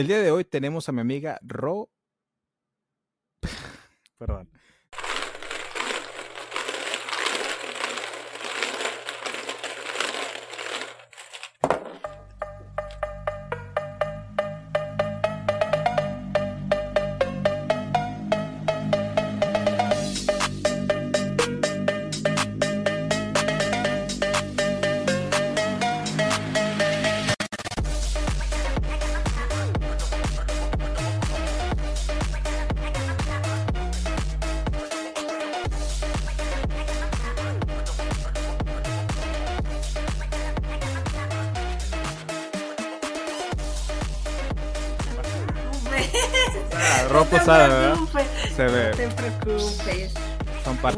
El día de hoy tenemos a mi amiga Ro. Perdón.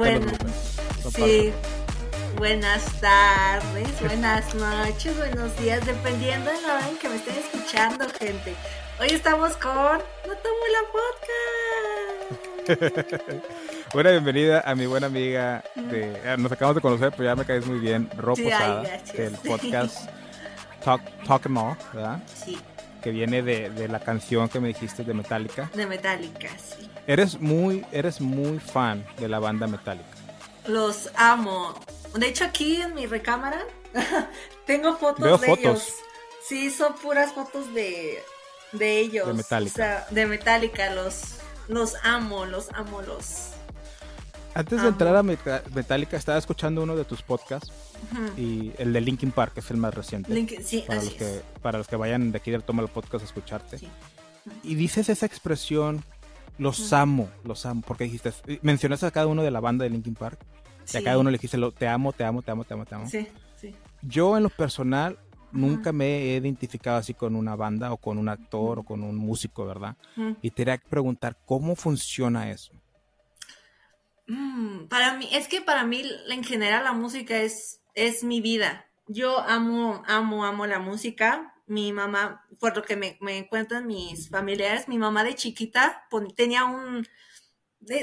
Son Sí. Buenas tardes, buenas noches, buenos días, dependiendo de la hora en que me estén escuchando, gente. Hoy estamos con No Tomo la Podcast. Buena bienvenida a mi buena amiga de. eh, Nos acabamos de conocer, pero ya me caes muy bien. Ro Sí, ay, Posada, del podcast Talk, Talk 'em All, ¿verdad? Sí, Que viene de, de la canción que me dijiste de Metallica. de Metallica, sí. Eres muy, eres muy fan de la banda Metallica. Los amo. De hecho, aquí en mi recámara tengo fotos Veo de fotos. ellos. Sí, son puras fotos de, de ellos. De Metallica. O sea, de Metallica. Los, los amo, los amo, los. Antes de Amo. entrar a Meta- Metallica, estaba escuchando uno de tus podcasts y el de Linkin Park, es el más reciente. Link- sí, para, así los es. que, para los que vayan de aquí del Toma el Podcast a escucharte. Sí. Y dices esa expresión, los amo, los amo, porque dijiste, mencionaste a cada uno de la banda de Linkin Park, y a Sí. cada uno le dijiste, lo- te amo, te amo, te amo, te amo, te amo. Sí, sí. Yo en lo personal nunca me he identificado así con una banda o con un actor o con un músico, ¿verdad? Y te quería preguntar, ¿cómo funciona eso? Mm, para mí, es que para mí en general la música es, es mi vida. Yo amo, amo, amo la música. Mi mamá, por lo que me, cuentan mis familiares, mi mamá de chiquita tenía un,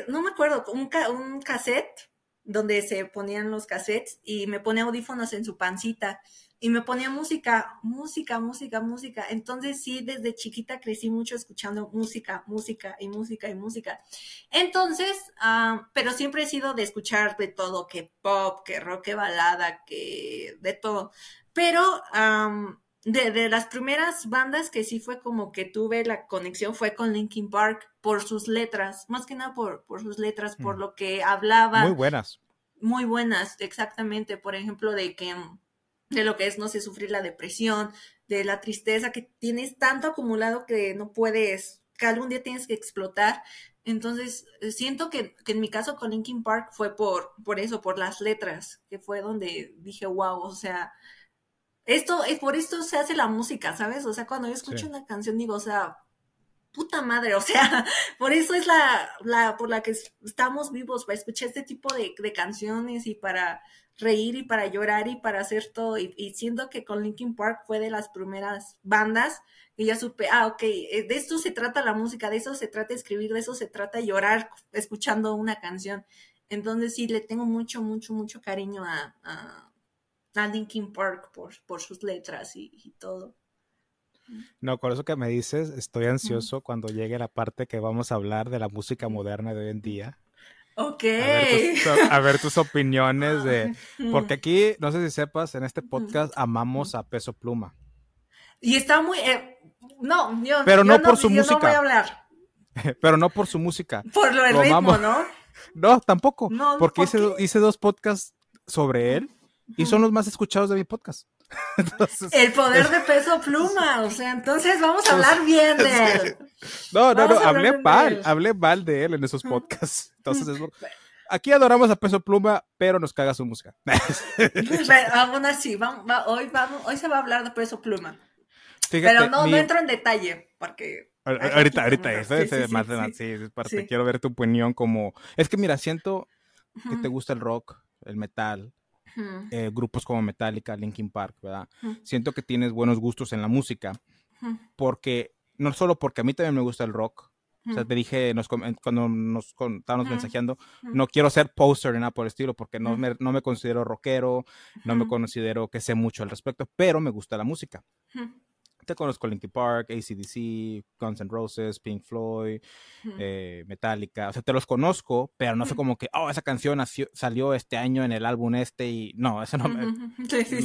no me acuerdo, un, un cassette donde se ponían los cassettes y me ponía audífonos en su pancita y me ponía música, música, música, música. Entonces sí, desde chiquita crecí mucho escuchando música, música y música y música. Entonces, ah, pero siempre he sido de escuchar de todo, que pop, que rock, que balada, que de todo. Pero am, de, de las primeras bandas que sí fue como que tuve la conexión fue con Linkin Park por sus letras, más que nada por, por sus letras, por Mm. lo que hablaba Muy buenas. muy buenas, exactamente, por ejemplo, de que de lo que es, no sé, sufrir la depresión, de la tristeza, que tienes tanto acumulado que no puedes, que algún día tienes que explotar. Entonces, eh, siento que, que en mi caso con Linkin Park fue por, por eso, por las letras, que fue donde dije, wow, o sea, esto, es por esto se hace la música, ¿sabes? O sea, cuando yo escucho Sí. una canción digo, o sea, puta madre, o sea, por eso es la, la por la que es- estamos vivos, para escuchar este tipo de, canciones y para reír y para llorar y para hacer todo. Y, y siento que con Linkin Park fue de las primeras bandas que ya supe, ah, ok, eh, de esto se trata la música, de eso se trata escribir, de eso se trata llorar escuchando una canción. Entonces sí, le tengo mucho, mucho, mucho cariño a, a, Linkin Park por, por sus letras y todo. No, con eso que me dices, estoy ansioso cuando llegue la parte que vamos a hablar de la música moderna de hoy en día. Ok. A ver tus, a ver tus opiniones de... Porque aquí, no sé si sepas, en este podcast amamos a Peso Pluma. Y está muy... eh, no, yo, Pero yo no por su yo no música. voy a hablar. Pero no por su música. Por lo del ritmo, amamos. ¿no? No, tampoco. No, porque hice dos podcasts sobre él y son los más escuchados de mi podcast. Entonces, El poder de peso pluma, o sea, entonces vamos a hablar bien de él. no, no, no, vamos hablé mal, hablé mal de él en esos podcasts. Entonces, es aquí adoramos a Peso Pluma, pero nos caga su música. Pero aún así, vamos, va- hoy, vamos, hoy se va a hablar de peso pluma. Fíjate, Pero no, mi- no entro en detalle, porque... Ahorita, ahorita, eso Sí, es sí, eh, sí, más de más, sí, es parte, quiero ver tu opinión como... Es que mira, siento que te gusta el rock, el metal, eh, grupos como Metallica, Linkin Park, ¿verdad? Siento que tienes buenos gustos en la música, porque no solo porque a mí también me gusta el rock, o sea, te dije nos cuando nos estábamos Ujú. mensajeando, ujú, no quiero ser poster ni nada por el estilo, porque no Ujú. me, no me considero rockero, no me considero que sé mucho al respecto, pero me gusta la música. Te conozco Linkin Park, ACDC, Guns N' Roses, Pink Floyd, eh, Metallica. O sea, te los conozco, pero no sé como que, oh, esa canción salió este año en el álbum este y no, eso no me.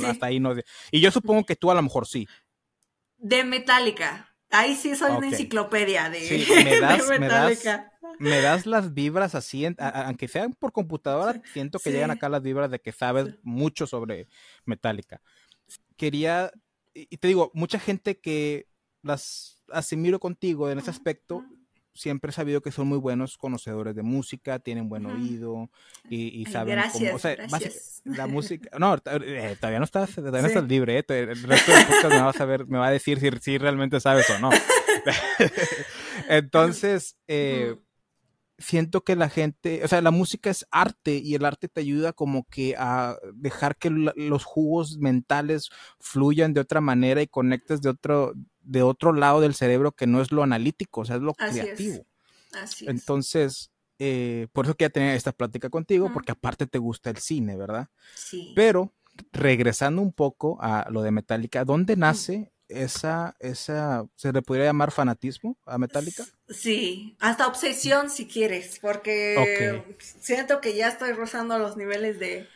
hasta ahí no. Y yo supongo que tú a lo mejor sí. De Metallica. Ahí sí soy una enciclopedia de, sí, me das, Metallica. Me das, las vibras así, aunque sean por computadora, siento que llegan acá las vibras de que sabes mucho sobre Metallica. Quería, y te digo, mucha gente que las asimilo contigo en ese aspecto, siempre he sabido que son muy buenos conocedores de música, tienen buen oído y, saben cómo. O sea, la música. No, eh, todavía no estás, todavía no estás libre, ¿eh? El resto del podcast me va a saber, me va a decir si, si realmente sabes o no. Entonces, eh, siento que la gente, o sea, la música es arte y el arte te ayuda como que a dejar que los jugos mentales fluyan de otra manera y conectes de otro, de otro lado del cerebro que no es lo analítico, o sea, es lo creativo. Así es. Entonces, eh, por eso quería tener esta plática contigo, porque aparte te gusta el cine, ¿verdad? Sí. Pero regresando un poco a lo de Metallica, ¿dónde nace esa, esa, ¿se le podría llamar fanatismo a Metallica? Sí, hasta obsesión si quieres, porque siento que ya estoy rozando los niveles de...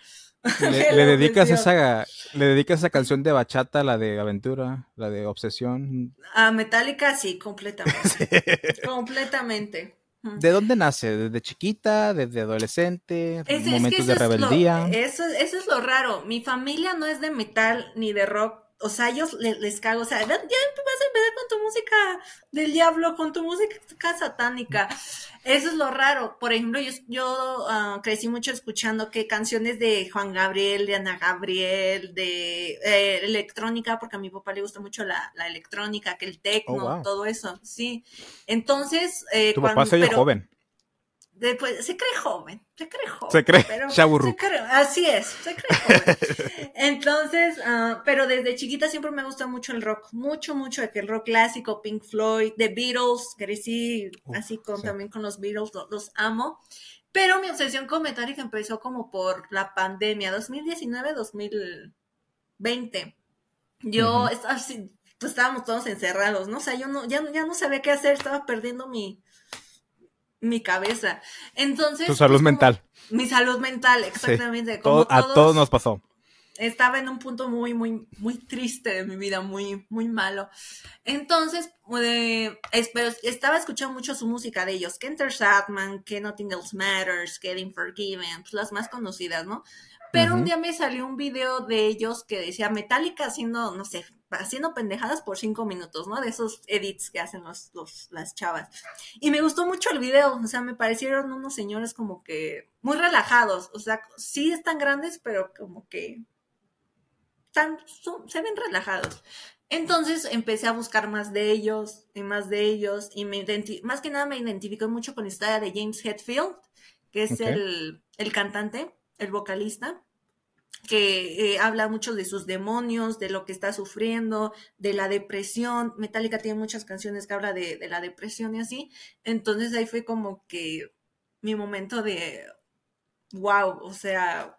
Le, dedicas esa, le dedicas esa canción de bachata, la de aventura, la de obsesión. A Metallica sí, completamente. completamente. ¿De dónde nace? ¿Desde chiquita? ¿Desde adolescente? ¿Momentos de rebeldía? eso, eso es lo raro. Mi familia no es de metal ni de rock o sea, ellos les, cago, o sea, ya vas a empezar con tu música del diablo, con tu música satánica. Eso es lo raro. Por ejemplo, yo, yo ah, crecí mucho escuchando que canciones de Juan Gabriel, de Ana Gabriel, de eh, electrónica, porque a mi papá le gusta mucho la, electrónica, que el techno, oh, todo eso, sí. Entonces, eh, tu papá se joven. Después, se cree joven, se cree joven. Se cree pero así es, se cree joven. Entonces, uh, pero desde chiquita siempre me gusta mucho el rock, mucho, mucho, el rock clásico, Pink Floyd, The Beatles, crecí así con, también con los Beatles, los, amo. Pero mi obsesión con Metallica empezó como por la pandemia, 2019-2020. Yo, así, pues estábamos todos encerrados, ¿no? O sea, yo no, ya, ya no sabía qué hacer, estaba perdiendo mi, mi cabeza. Entonces. Tu salud mental. Mi salud mental, exactamente. a todos nos pasó. Estaba en un punto muy, muy, muy triste de mi vida, muy, muy malo. Entonces, eh, estaba escuchando mucho su música de ellos, que Enter Sadman, que Nothing Else Matters, Getting Forgiven, pues las más conocidas, ¿no? Pero un día me salió un video de ellos que decía Metallica haciendo, no sé, haciendo pendejadas por cinco minutos, ¿no? De esos edits que hacen los, las chavas. Y me gustó mucho el video, o sea, me parecieron unos señores como que muy relajados, o sea, sí están grandes, pero como que están, se ven relajados. Entonces empecé a buscar más de ellos y más de ellos y me más que nada me identifiqué mucho con la historia de James Hetfield, que es el, el cantante el vocalista, que eh, habla mucho de sus demonios, de lo que está sufriendo, de la depresión. Metallica tiene muchas canciones que habla de, la depresión y así. Entonces ahí fue como que mi momento de, wow, o sea,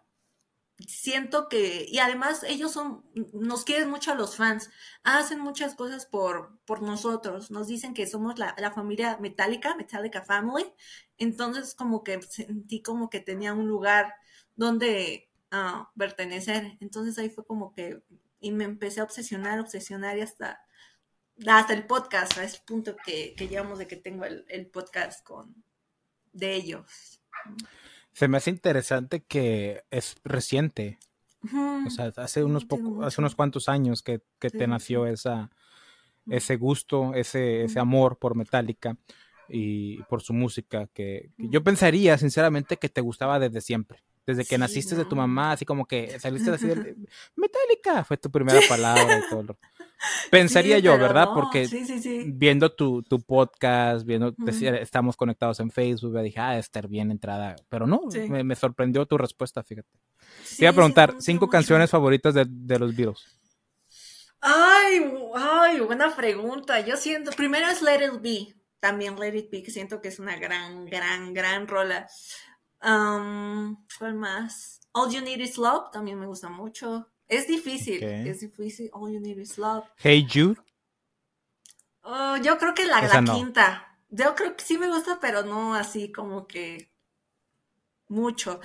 siento que, y además ellos son, nos quieren mucho a los fans, hacen muchas cosas por, por nosotros, nos dicen que somos la, la familia Metallica, Metallica Family, entonces como que sentí como que tenía un lugar donde uh, pertenecer. Entonces ahí fue como que, y me empecé a obsesionar, obsesionar y hasta, hasta el podcast, a ese punto que, que llegamos de que tengo el, podcast con, de ellos. Se me hace interesante que es reciente. O sea, hace unos, poco, hace unos cuantos años que, que te nació esa, ese gusto, ese, ese amor por Metallica y por su música, que, yo pensaría sinceramente que te gustaba desde siempre. Desde que naciste de tu mamá, así como que saliste así de Metallica, fue tu primera palabra y todo. Pensaría yo, ¿verdad? Porque viendo tu, tu, podcast, viendo, estamos conectados en Facebook, dije, ah, estar bien entrada. Pero no, me, sorprendió tu respuesta, fíjate. Te iba a preguntar, cinco canciones favoritas de, de los Beatles. Ay, ay, buena pregunta. Yo siento, primero es Let It Be, también Let It Be, que siento que es una gran, gran, gran rola. Um, ¿Cuál más? All You Need Is Love también me gusta mucho. Es difícil, es difícil. All You Need Is Love. Hey Jude. Oh, yo creo que la, la quinta. Yo creo que sí me gusta, pero no así como que mucho.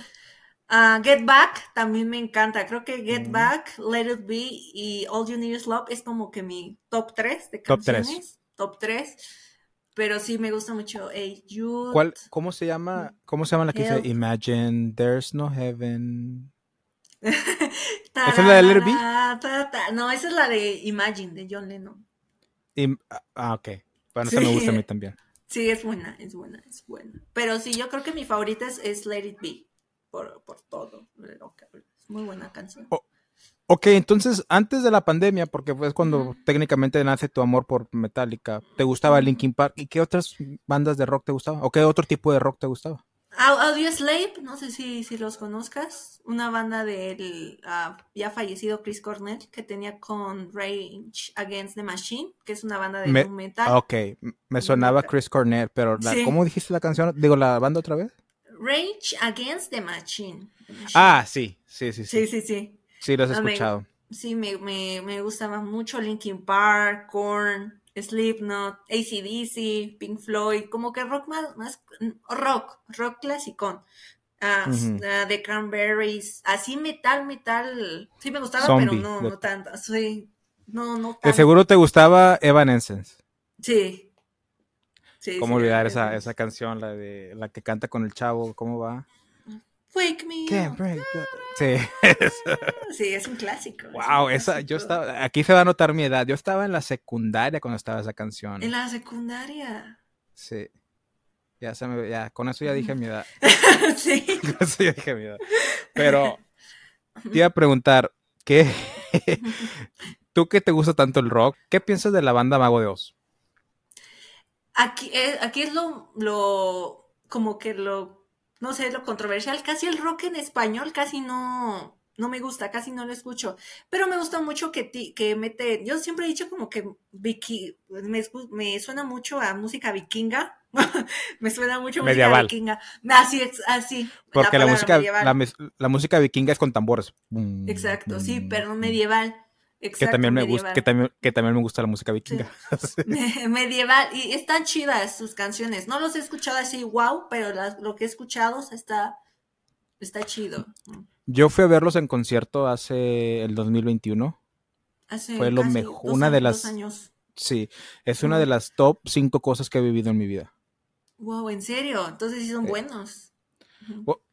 Uh, Get Back también me encanta. Creo que Get Back, Let It Be y All You Need Is Love es como que mi top 3 de canciones. Top 3. Pero sí me gusta mucho Hey Jude. ¿Cuál, ¿Cómo se llama? ¿Cómo se llama la que dice Imagine There's No Heaven? ¿Esa es la de Let It Be? No, esa es la de Imagine de John Lennon. ah, ok. Bueno, esa me gusta a mí también. Sí, es buena, es buena, es buena. Pero sí, yo creo que mi favorita es Let It Be por, todo. Es muy buena canción. Ok, entonces antes de la pandemia, porque fue cuando técnicamente nace tu amor por Metallica, ¿te gustaba Linkin Park? ¿Y qué otras bandas de rock te gustaban? ¿O qué otro tipo de rock te gustaba? Audio Slave, no sé si, si los conozcas, una banda del uh, ya fallecido Chris Cornell que tenía con Rage Against the Machine, que es una banda de metal. Ok, me sonaba Chris Cornell, pero ¿cómo dijiste la canción? Digo, ¿la banda otra vez? Rage Against the Machine. Ah, sí, sí, sí. Sí, sí, sí. Sí, lo has escuchado. sí, me, me, me, gustaba mucho Linkin Park, Korn, Slipknot, ACDC, Pink Floyd, como que rock más, más rock, rock clásico. Ah, uh, The Cranberries, así metal, metal. Sí me gustaba, pero no, no tanto. Sí, no, no tanto. De seguro te gustaba Evanescence. Sí, ¿Cómo olvidar esa, esa canción, la de la que canta con el chavo? ¿Cómo va? Wake me Sí. sí, es un clásico. Wow, esa, yo estaba, aquí se va a notar mi edad. Yo estaba en la secundaria cuando estaba esa canción. En la secundaria. Sí. Ya se me, ya, con eso ya dije mi edad. sí. Con eso ya dije mi edad. Pero te iba a preguntar, ¿qué? ¿Tú que te gusta tanto el rock? ¿Qué piensas de la banda Mago de Oz? Aquí es, aquí es lo, lo, como que lo, no sé, lo controversial. Casi el rock en español casi no, no me gusta, casi no lo escucho. Pero me gusta mucho que, que mete, yo siempre he dicho como que Vicky, me, me suena mucho a música vikinga. me suena mucho a música vikinga. Así, así. Porque la, música, la, música vikinga es con tambores. Exacto, sí, pero medieval que también me gusta, que también, que también me gusta la música vikinga. medieval, y están chidas sus canciones. No los he escuchado así, wow, pero lo que he escuchado está, está chido. Yo fui a verlos en concierto hace el 2021. Hace Fue lo mejor, una de las años. Sí, es una de las top cinco cosas que he vivido en mi vida. Wow, ¿en serio? Entonces sí son buenos.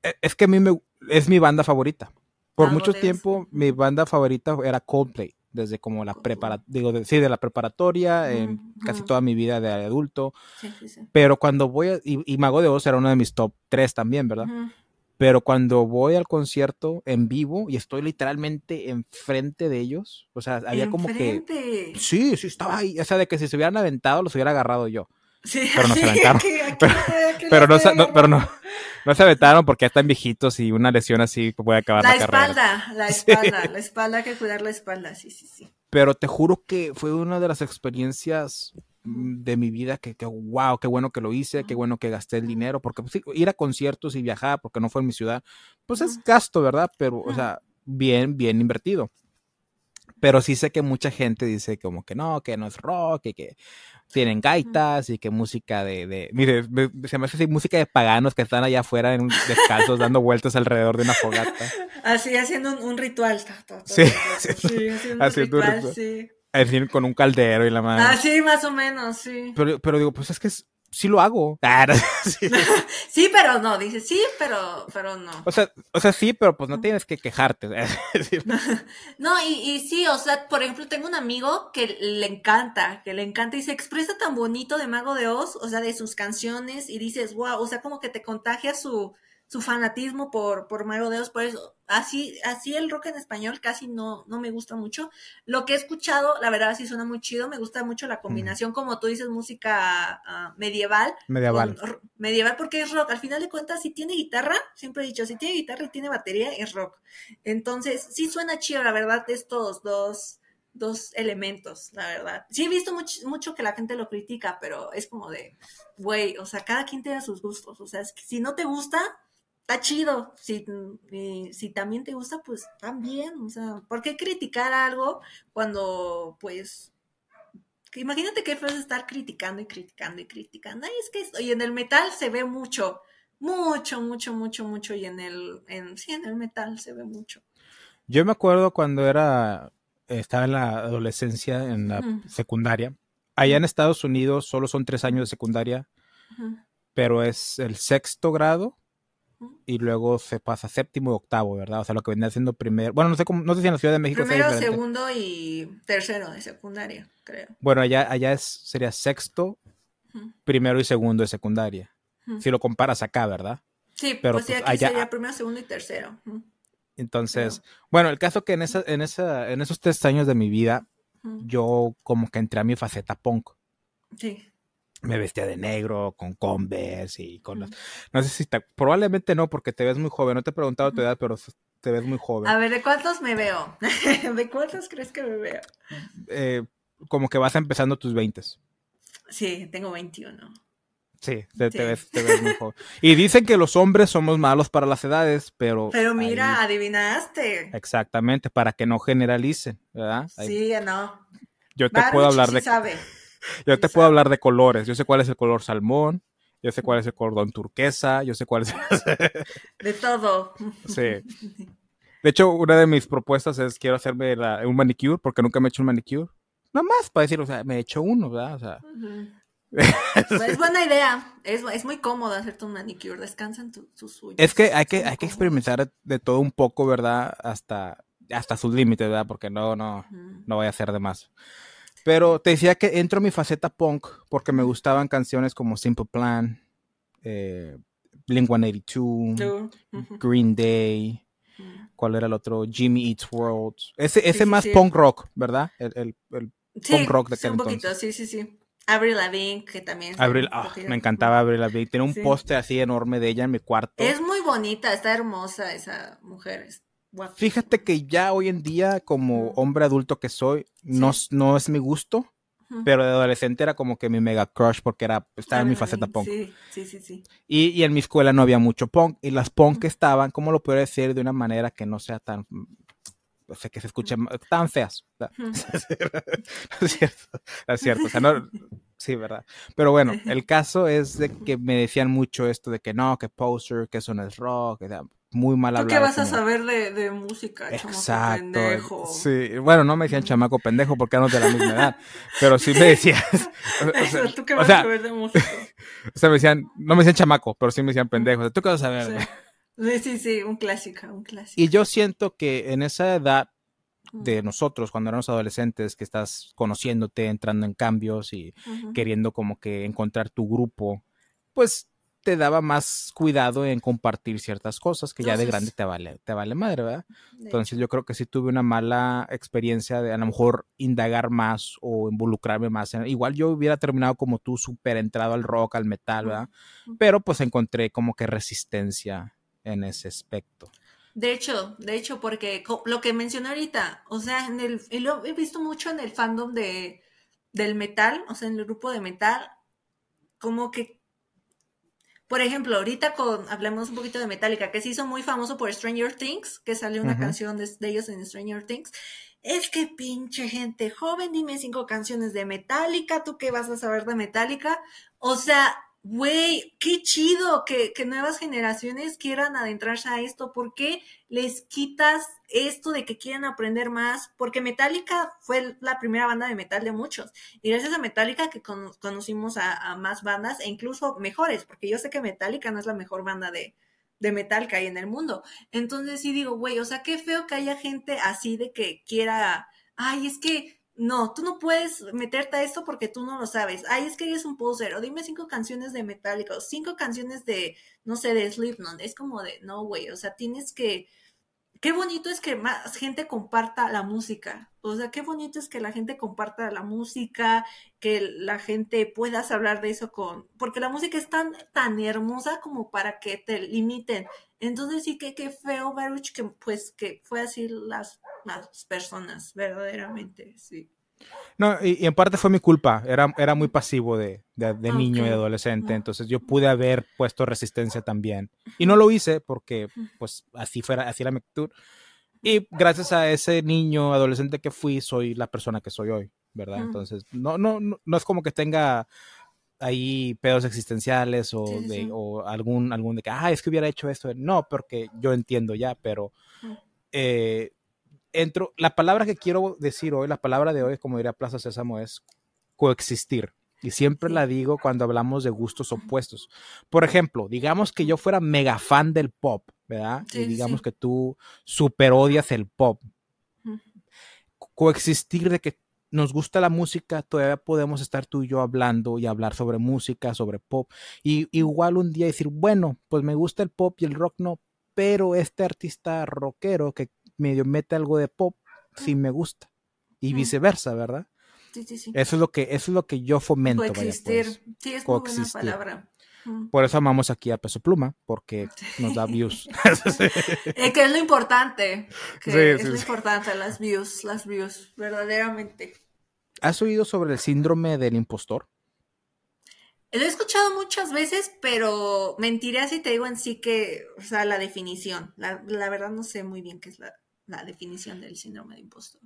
E, es que a mí me, es mi banda favorita. Por mucho tiempo mi banda favorita era Coldplay, desde como la prepara, digo, de, sí, de la preparatoria, en casi toda mi vida de adulto. Pero cuando voy a, y, Mago de Oz era uno de mis top tres también, ¿verdad? Pero cuando voy al concierto en vivo y estoy literalmente enfrente de ellos, o sea, había como que... Sí, sí, estaba ahí. O sea, de que si se hubieran aventado, los hubiera agarrado yo. Sí, pero no se aventaron. pero, no, pero no, no se aventaron porque ya están viejitos y una lesión así puede acabar la, la espalda, La espalda, la espalda, hay que cuidar la espalda, sí, sí, sí. Pero te juro que fue una de las experiencias de mi vida que, que, wow, qué bueno que lo hice, qué bueno que gasté el dinero, porque pues, ir a conciertos y viajar, porque no fue en mi ciudad, pues es gasto, ¿verdad? Pero, o sea, bien, bien invertido. Pero sí sé que mucha gente dice como que no, que no es rock y que tienen gaitas y que música de, de mire, se me hace así música de paganos que están allá afuera en descalzos dando vueltas alrededor de una fogata. Así, haciendo un, ritual. sí, sí, haciendo, un ritual, sí. Así, con un caldero y la madre. Así, más o menos, sí. Pero, pero digo, pues es que es, sí lo hago. Ah, sí. pero no, dice sí, pero, pero no. O sea, o sea, sí, pero pues no tienes que quejarte. no, y, y sí, o sea, por ejemplo, tengo un amigo que le encanta, que le encanta y se expresa tan bonito de Mago de Oz, o sea, de sus canciones, y dices, wow, o sea, como que te contagia su, su fanatismo por, por Mago de Oz, por eso, así, así el rock en español casi no, no me gusta mucho. Lo que he escuchado, la verdad sí suena muy chido, me gusta mucho la combinación, como tú dices, música ah, medieval. Medieval. medieval porque es rock, al final de cuentas, si tiene guitarra, siempre he dicho, si tiene guitarra y tiene batería, es rock. Entonces, sí suena chido, la verdad, estos dos dos elementos, la verdad. Sí he visto mucho, mucho que la gente lo critica, pero es como de, güey, o sea, cada quien tiene sus gustos, o sea, es que si no te gusta, está chido. Si, si también te gusta, pues también. O sea, ¿por qué criticar algo cuando, pues, imagínate qué feo es estar criticando y criticando y criticando. Ay, es que esto, y en el metal se ve mucho, mucho, mucho, mucho, mucho, y en el, en, sí, en el metal se ve mucho. Yo me acuerdo cuando era, estaba en la adolescencia, en la secundaria. Allá en Estados Unidos solo son tres años de secundaria, pero es el sexto grado y luego se pasa séptimo y octavo, ¿verdad? O sea, lo que venía haciendo primero. Bueno, no sé cómo, no sé si en la Ciudad de México. Primero, segundo y tercero de secundaria, creo. Bueno, allá, allá es, sería sexto, primero y segundo de secundaria. Si lo comparas acá, ¿verdad? Sí, pero pues, sí, pues aquí sería primero, segundo y tercero. Entonces, bueno, el caso que en esa, en esa, en esos tres años de mi vida, yo como que entré a mi faceta punk. Sí me vestía de negro, con Converse y con las... No sé si está... Probablemente no, porque te ves muy joven. No te he preguntado tu edad, pero te ves muy joven. A ver, ¿de cuántos me veo? ¿De cuántos crees que me veo? Eh, como que vas empezando tus 20. Sí, tengo 21. Sí, te, ves, muy joven. Y dicen que los hombres somos malos para las edades, pero... Pero mira, adivinaste. Exactamente, para que no generalicen, ¿verdad? Sí, no. Yo te puedo hablar de... Sabe. Yo te puedo hablar de colores. Yo sé cuál es el color salmón. Yo sé cuál es el cordón turquesa. Yo sé cuál es. de todo. Sí. De hecho, una de mis propuestas es quiero hacerme un manicure porque nunca me he hecho un manicure. Nada más para decir, o sea, me he hecho uno, ¿verdad? O sea. Es buena idea. Es, muy cómodo hacerte un manicure. Descansan tus uñas. Es que hay que, hay que experimentar de todo un poco, ¿verdad? Hasta, hasta sus límites, ¿verdad? Porque no, no, no voy a hacer de más. Pero te decía que entro en mi faceta punk porque me gustaban canciones como Simple Plan, eh, Blink 182, Green Day. ¿Cuál era el otro? Jimmy Eats World. Ese, ese más punk rock, ¿verdad? El, el, punk rock de sí, un poquito, sí, sí, sí. Avril Lavigne, que también. Avril, ah, me encantaba Avril Lavigne. Tiene un poste así enorme de ella en mi cuarto. Es muy bonita, está hermosa esa mujer. Fíjate que ya hoy en día, como hombre adulto que soy, no, no es mi gusto, pero de adolescente era como que mi mega crush porque era, estaba en mi faceta punk. Sí, sí, sí, sí. Y, y, en mi escuela no había mucho punk, y las punk que estaban, ¿cómo lo puedo decir de una manera que no sea tan, o sea, que se escuche tan feas? no es cierto, no es cierto, o sea, no, sí, ¿verdad? Pero bueno, el caso es de que me decían mucho esto de que no, que poser, que eso no es rock, que muy mal hablado. ¿Tú qué vas a saber de, de música, Exacto. pendejo? Sí, bueno, no me decían chamaco pendejo porque éramos de la misma edad, pero sí me decían... ¿Tú qué vas a saber de música? o sea, me decían, no me decían chamaco, pero sí me decían pendejo. ¿Tú qué vas a saber? Sí, sí, sí, un clásico, un clásico. Y yo siento que en esa edad de nosotros cuando éramos adolescentes, que estás conociéndote, entrando en cambios y queriendo como que encontrar tu grupo, pues te daba más cuidado en compartir ciertas cosas que ya de grande te vale, te vale madre, ¿verdad? Entonces yo creo que sí tuve una mala experiencia de a lo mejor indagar más o involucrarme más. igual yo hubiera terminado como tú, súper entrado al rock, al metal, ¿verdad? Pero pues encontré como que resistencia en ese aspecto. De hecho, de hecho, porque lo que mencioné ahorita, o sea, en el, y lo he visto mucho en el fandom de, del metal, o sea, en el grupo de metal, como que por ejemplo, ahorita con, hablemos un poquito de Metallica, que se hizo muy famoso por Stranger Things, que salió una canción de, ellos en Stranger Things. Es que pinche gente joven, dime cinco canciones de Metallica, ¿tú qué vas a saber de Metallica? O sea, güey, qué chido que, nuevas generaciones quieran adentrarse a esto. ¿Por qué les quitas esto de que quieran aprender más? Porque Metallica fue la primera banda de metal de muchos. Y gracias a Metallica que conocimos a, más bandas e incluso mejores, porque yo sé que Metallica no es la mejor banda de, de metal que hay en el mundo. Entonces sí digo, güey, o sea, qué feo que haya gente así de que quiera, ay, es que no, tú no puedes meterte a esto porque tú no lo sabes. Ay, es que eres un poser. O dime cinco canciones de Metallica o cinco canciones de, no sé, de Slipknot. Es como de, no, güey. O sea, tienes que. Qué bonito es que más gente comparta la música. O sea, qué bonito es que la gente comparta la música, que la gente puedas hablar de eso con. Porque la música es tan, tan hermosa como para que te limiten. Entonces sí que qué feo, Baruch, que pues que fue así las más personas, verdaderamente, sí. No, y, en parte fue mi culpa, era, era muy pasivo de, niño y adolescente, entonces yo pude haber puesto resistencia también. Y no lo hice porque pues así fuera, así era mi actitud. Y gracias a ese niño adolescente que fui, soy la persona que soy hoy. ¿verdad? Entonces, no, no, no, es como que tenga ahí pedos existenciales o de o algún algún de que ah es que hubiera hecho esto no porque yo entiendo ya pero eh, entro la palabra que quiero decir hoy la palabra de hoy como diría Plaza Sésamo es coexistir y siempre la digo cuando hablamos de gustos opuestos. Por ejemplo, digamos que yo fuera mega fan del pop, ¿verdad? y digamos que tú super odias el pop. Coexistir de que nos gusta la música, todavía podemos estar tú y yo hablando y hablar sobre música, sobre pop. Y igual un día decir, bueno, pues me gusta el pop y el rock no, pero este artista rockero que medio mete algo de pop, sí me gusta. Y viceversa, ¿verdad? Eso es lo que, eso es lo que yo fomento. Coexistir. Pues. Sí, es muy buena palabra. Por eso amamos aquí a Peso Pluma, porque nos da views. Que es lo importante. Que es lo importante, las views, las views, verdaderamente. ¿Has oído sobre el síndrome del impostor? Lo he escuchado muchas veces, pero mentiré si te digo en sí que, o sea, la definición. La, verdad no sé muy bien qué es la, la definición del síndrome del impostor.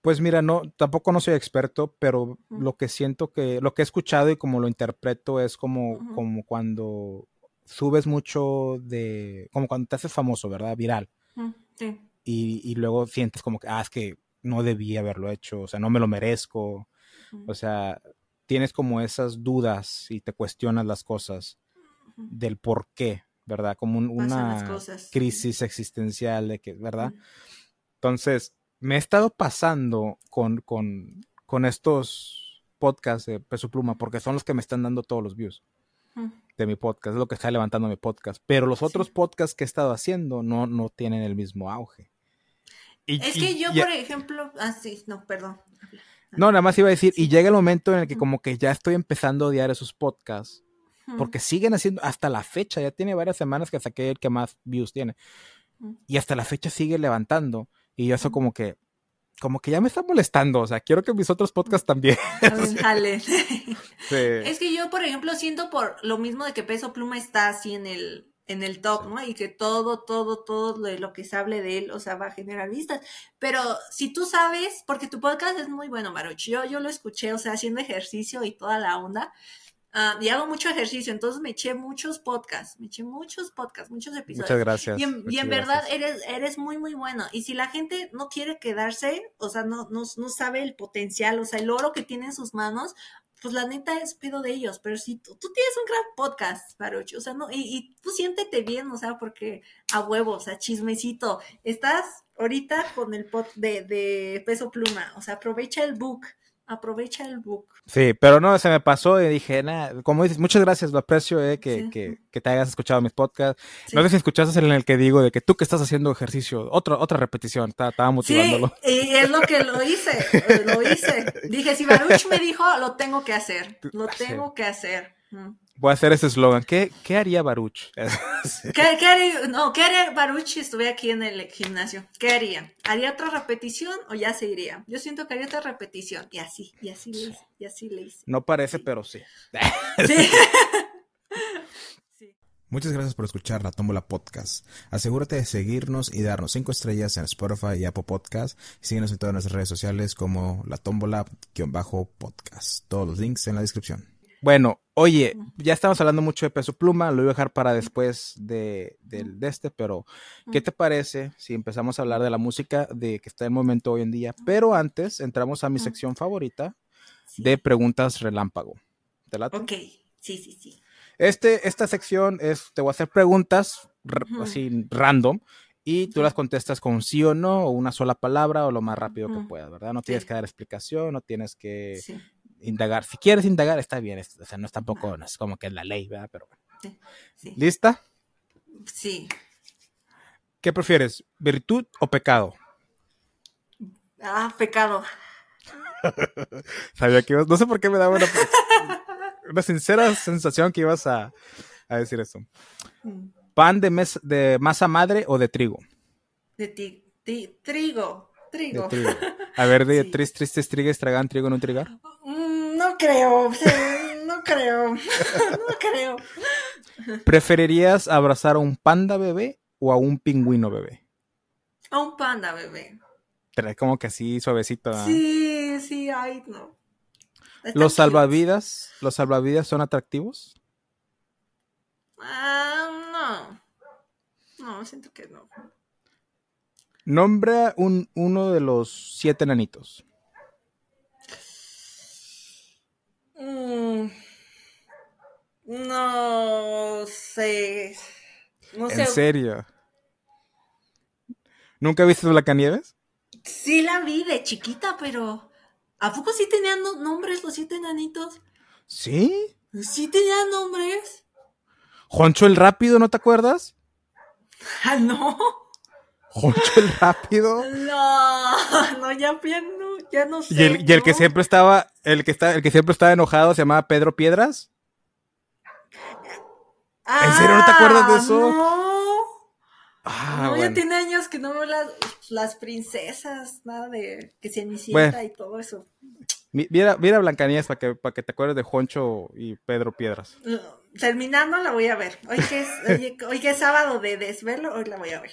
Pues mira, no, tampoco no soy experto, pero lo que siento que, lo que he escuchado y como lo interpreto es como, como cuando subes mucho de, como cuando te haces famoso, ¿verdad? Viral. Sí. Y, luego sientes como que, ah, es que no debí haberlo hecho, o sea, no me lo merezco. O sea, tienes como esas dudas y te cuestionas las cosas del por qué, ¿verdad? Como una crisis existencial de que, ¿verdad? Entonces, me he estado pasando con, con, estos podcasts de Peso Pluma porque son los que me están dando todos los views de mi podcast, es lo que está levantando mi podcast. Pero los otros podcasts que he estado haciendo no, no tienen el mismo auge. es que yo, por ejemplo, ah, sí, no, perdón. No, nada más iba a decir, y llega el momento en el que como que ya estoy empezando a odiar esos podcasts, porque siguen haciendo, hasta la fecha, ya tiene varias semanas que saqué el que más views tiene, y hasta la fecha sigue levantando. Y eso como que, como que ya me está molestando, o sea, quiero que mis otros podcasts también. Es que yo, por ejemplo, siento por lo mismo de que Peso Pluma está así en el, en el top, ¿no? Y que todo, todo, todo lo, lo, que se hable de él, o sea, va a generar vistas. Pero si tú sabes, porque tu podcast es muy bueno, Maruch, yo, yo lo escuché, o sea, haciendo ejercicio y toda la onda, Uh, y hago mucho ejercicio, entonces me eché muchos podcasts, me eché muchos podcasts, muchos episodios. Muchas gracias. Y en, verdad eres, eres muy, muy bueno. Y si la gente no quiere quedarse, o sea, no, no, no sabe el potencial, o sea, el oro que tiene en sus manos, pues la neta es pedo de ellos. Pero si tú, tú tienes un gran podcast, Baruch, o sea, no, y, y, tú siéntete bien, o sea, porque a huevo, o sea, chismecito, estás ahorita con el pod de, de peso pluma, o sea, aprovecha el book aprovecha el book. Sí, pero no, se me pasó y dije, nada, como dices, muchas gracias, lo aprecio, eh, que, que, que, te hayas escuchado mis podcasts. No sé si escuchaste en el que digo de que tú que estás haciendo ejercicio, otra, otra repetición, estaba, estaba motivándolo. Sí, y es lo que lo hice, lo hice. Dije, si Baruch me dijo, lo tengo que hacer, lo tengo que hacer. Voy a hacer ese eslogan. ¿Qué, ¿Qué, haría Baruch? ¿Qué, haría, no, ¿Qué haría Baruch si estuviera aquí en el gimnasio? ¿Qué haría? ¿Haría otra repetición o ya se iría? Yo siento que haría otra repetición. Y así, y así le hice, y así le hice. No parece, pero sí. Sí. Muchas gracias por escuchar la Tómbola Podcast. Asegúrate de seguirnos y darnos cinco estrellas en Spotify y Apple Podcast. síguenos en todas nuestras redes sociales como la Tómbola-podcast. Todos los links en la descripción. Bueno, oye, ya estamos hablando mucho de peso pluma, lo voy a dejar para después de, este, pero ¿qué te parece si empezamos a hablar de la música de que está en el momento hoy en día? Pero antes entramos a mi sección favorita de preguntas relámpago. ¿Te late? Ok, sí, sí, sí. Este, esta sección es, te voy a hacer preguntas así random y tú las contestas con sí o no, o una sola palabra, o lo más rápido que puedas, ¿verdad? No tienes que dar explicación, no tienes que indagar. Si quieres indagar, está bien. O sea, no es tampoco, no es como que es la ley, ¿verdad? Pero bueno. ¿Lista? Sí. ¿Qué prefieres, virtud o pecado? Ah, pecado. Sabía que ibas, no sé por qué me daba una, una sincera sensación que ibas a, a decir eso. Mm. ¿Pan de, mes, de masa madre o de trigo? De trigo. Trigo. A ver, de sí. tris, tristes, trigues, tragan trigo en un trigar. Creo, no creo, no creo. ¿Preferirías abrazar a un panda bebé o a un pingüino bebé? A un panda bebé. Es como que así suavecito. Sí, sí, ay, no. ¿Los salvavidas, los salvavidas son atractivos? Ah, no. No, siento que no. Nombra un, uno de los siete nanitos. Mm, no sé. No ¿En serio? ¿Nunca viste Blancanieves? Sí la vi de chiquita, pero ¿a poco sí tenían nombres los siete nanitos? ¿Sí? Sí tenían nombres. ¿Joncho el Rápido, no te acuerdas? Ah, no. ¿Joncho el Rápido? No, no, ya, no, ya no sé. ¿Y el, y el que siempre estaba, el que está, el que siempre estaba enojado se llamaba Pedro Piedras? ¿En serio no te acuerdas de ah, eso? No. Ah, no, ya tiene años que no veo las, las princesas, nada de que se inicia y todo eso. Mira, mira Blancanieves para que, para que te acuerdes de Joncho y Pedro Piedras. Terminando la voy a ver. Hoy que es, hoy, que es sábado de desvelo, hoy la voy a ver.